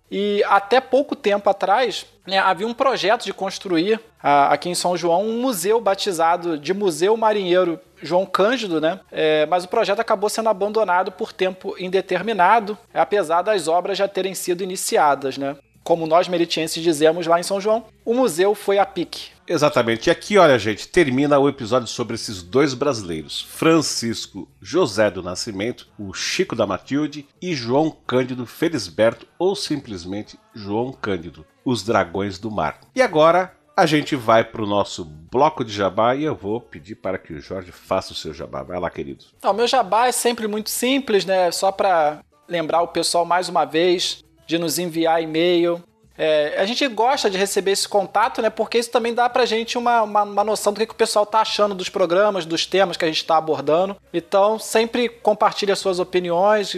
e até pouco tempo atrás né, havia um projeto de construir aqui em São João um museu batizado de Museu Marinheiro João Cândido, né? É, mas o projeto acabou sendo abandonado por tempo indeterminado, apesar das obras já terem sido iniciadas, né? Como nós meritienses dizemos lá em São João, o museu foi a pique. Exatamente. E aqui, olha, gente, termina o episódio sobre esses dois brasileiros: Francisco José do Nascimento, o Chico da Matilde, e João Cândido Felisberto, ou simplesmente João Cândido, os Dragões do Mar. E agora a gente vai para o nosso bloco de jabá e eu vou pedir para que o Jorge faça o seu jabá. Vai lá, querido. O meu jabá é sempre muito simples, né? Só para lembrar o pessoal mais uma vez de nos enviar e-mail. É, a gente gosta de receber esse contato, né? Porque isso também dá pra gente uma, uma, uma noção do que, que, o pessoal tá achando dos programas, dos temas que a gente está abordando. Então, sempre compartilhe as suas opiniões.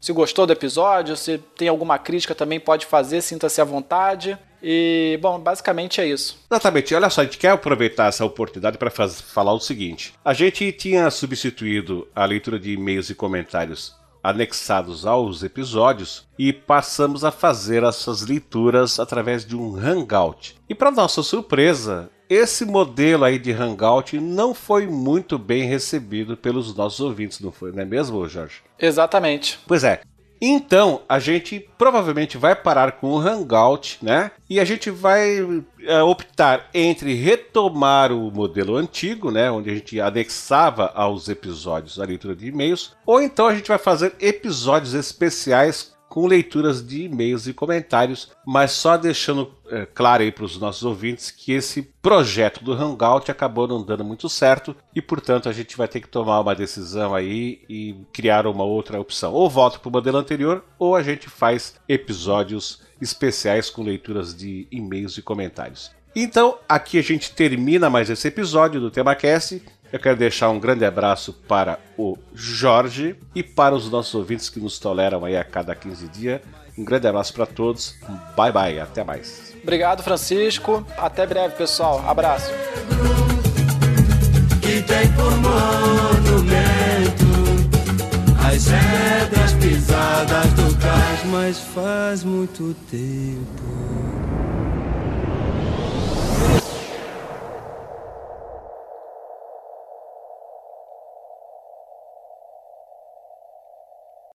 Se gostou do episódio, se tem alguma crítica também pode fazer, sinta-se à vontade. E, bom, basicamente é isso. Exatamente. Olha só, a gente quer aproveitar essa oportunidade para falar o seguinte: a gente tinha substituído a leitura de e-mails e comentários anexados aos episódios e passamos a fazer essas leituras através de um Hangout. E para nossa surpresa, esse modelo aí de Hangout não foi muito bem recebido pelos nossos ouvintes, não foi, não é mesmo, Jorge? Exatamente. Pois é. Então, a gente provavelmente vai parar com o Hangout, né? E a gente vai é, optar entre retomar o modelo antigo, né? Onde a gente anexava aos episódios a leitura de e-mails, ou então a gente vai fazer episódios especiais com leituras de e-mails e comentários, mas só deixando é, claro aí para os nossos ouvintes que esse projeto do Hangout acabou não dando muito certo e, portanto, a gente vai ter que tomar uma decisão aí e criar uma outra opção. Ou volta para o modelo anterior, ou a gente faz episódios especiais com leituras de e-mails e comentários. Então, aqui a gente termina mais esse episódio do TemaCast. Eu quero deixar um grande abraço para o Jorge e para os nossos ouvintes que nos toleram aí a cada 15 dias. Um grande abraço para todos. Bye bye, até mais. Obrigado, Francisco. Até breve, pessoal. Abraço. Que tem por monumento as pedras pisadas do cais, mas faz muito tempo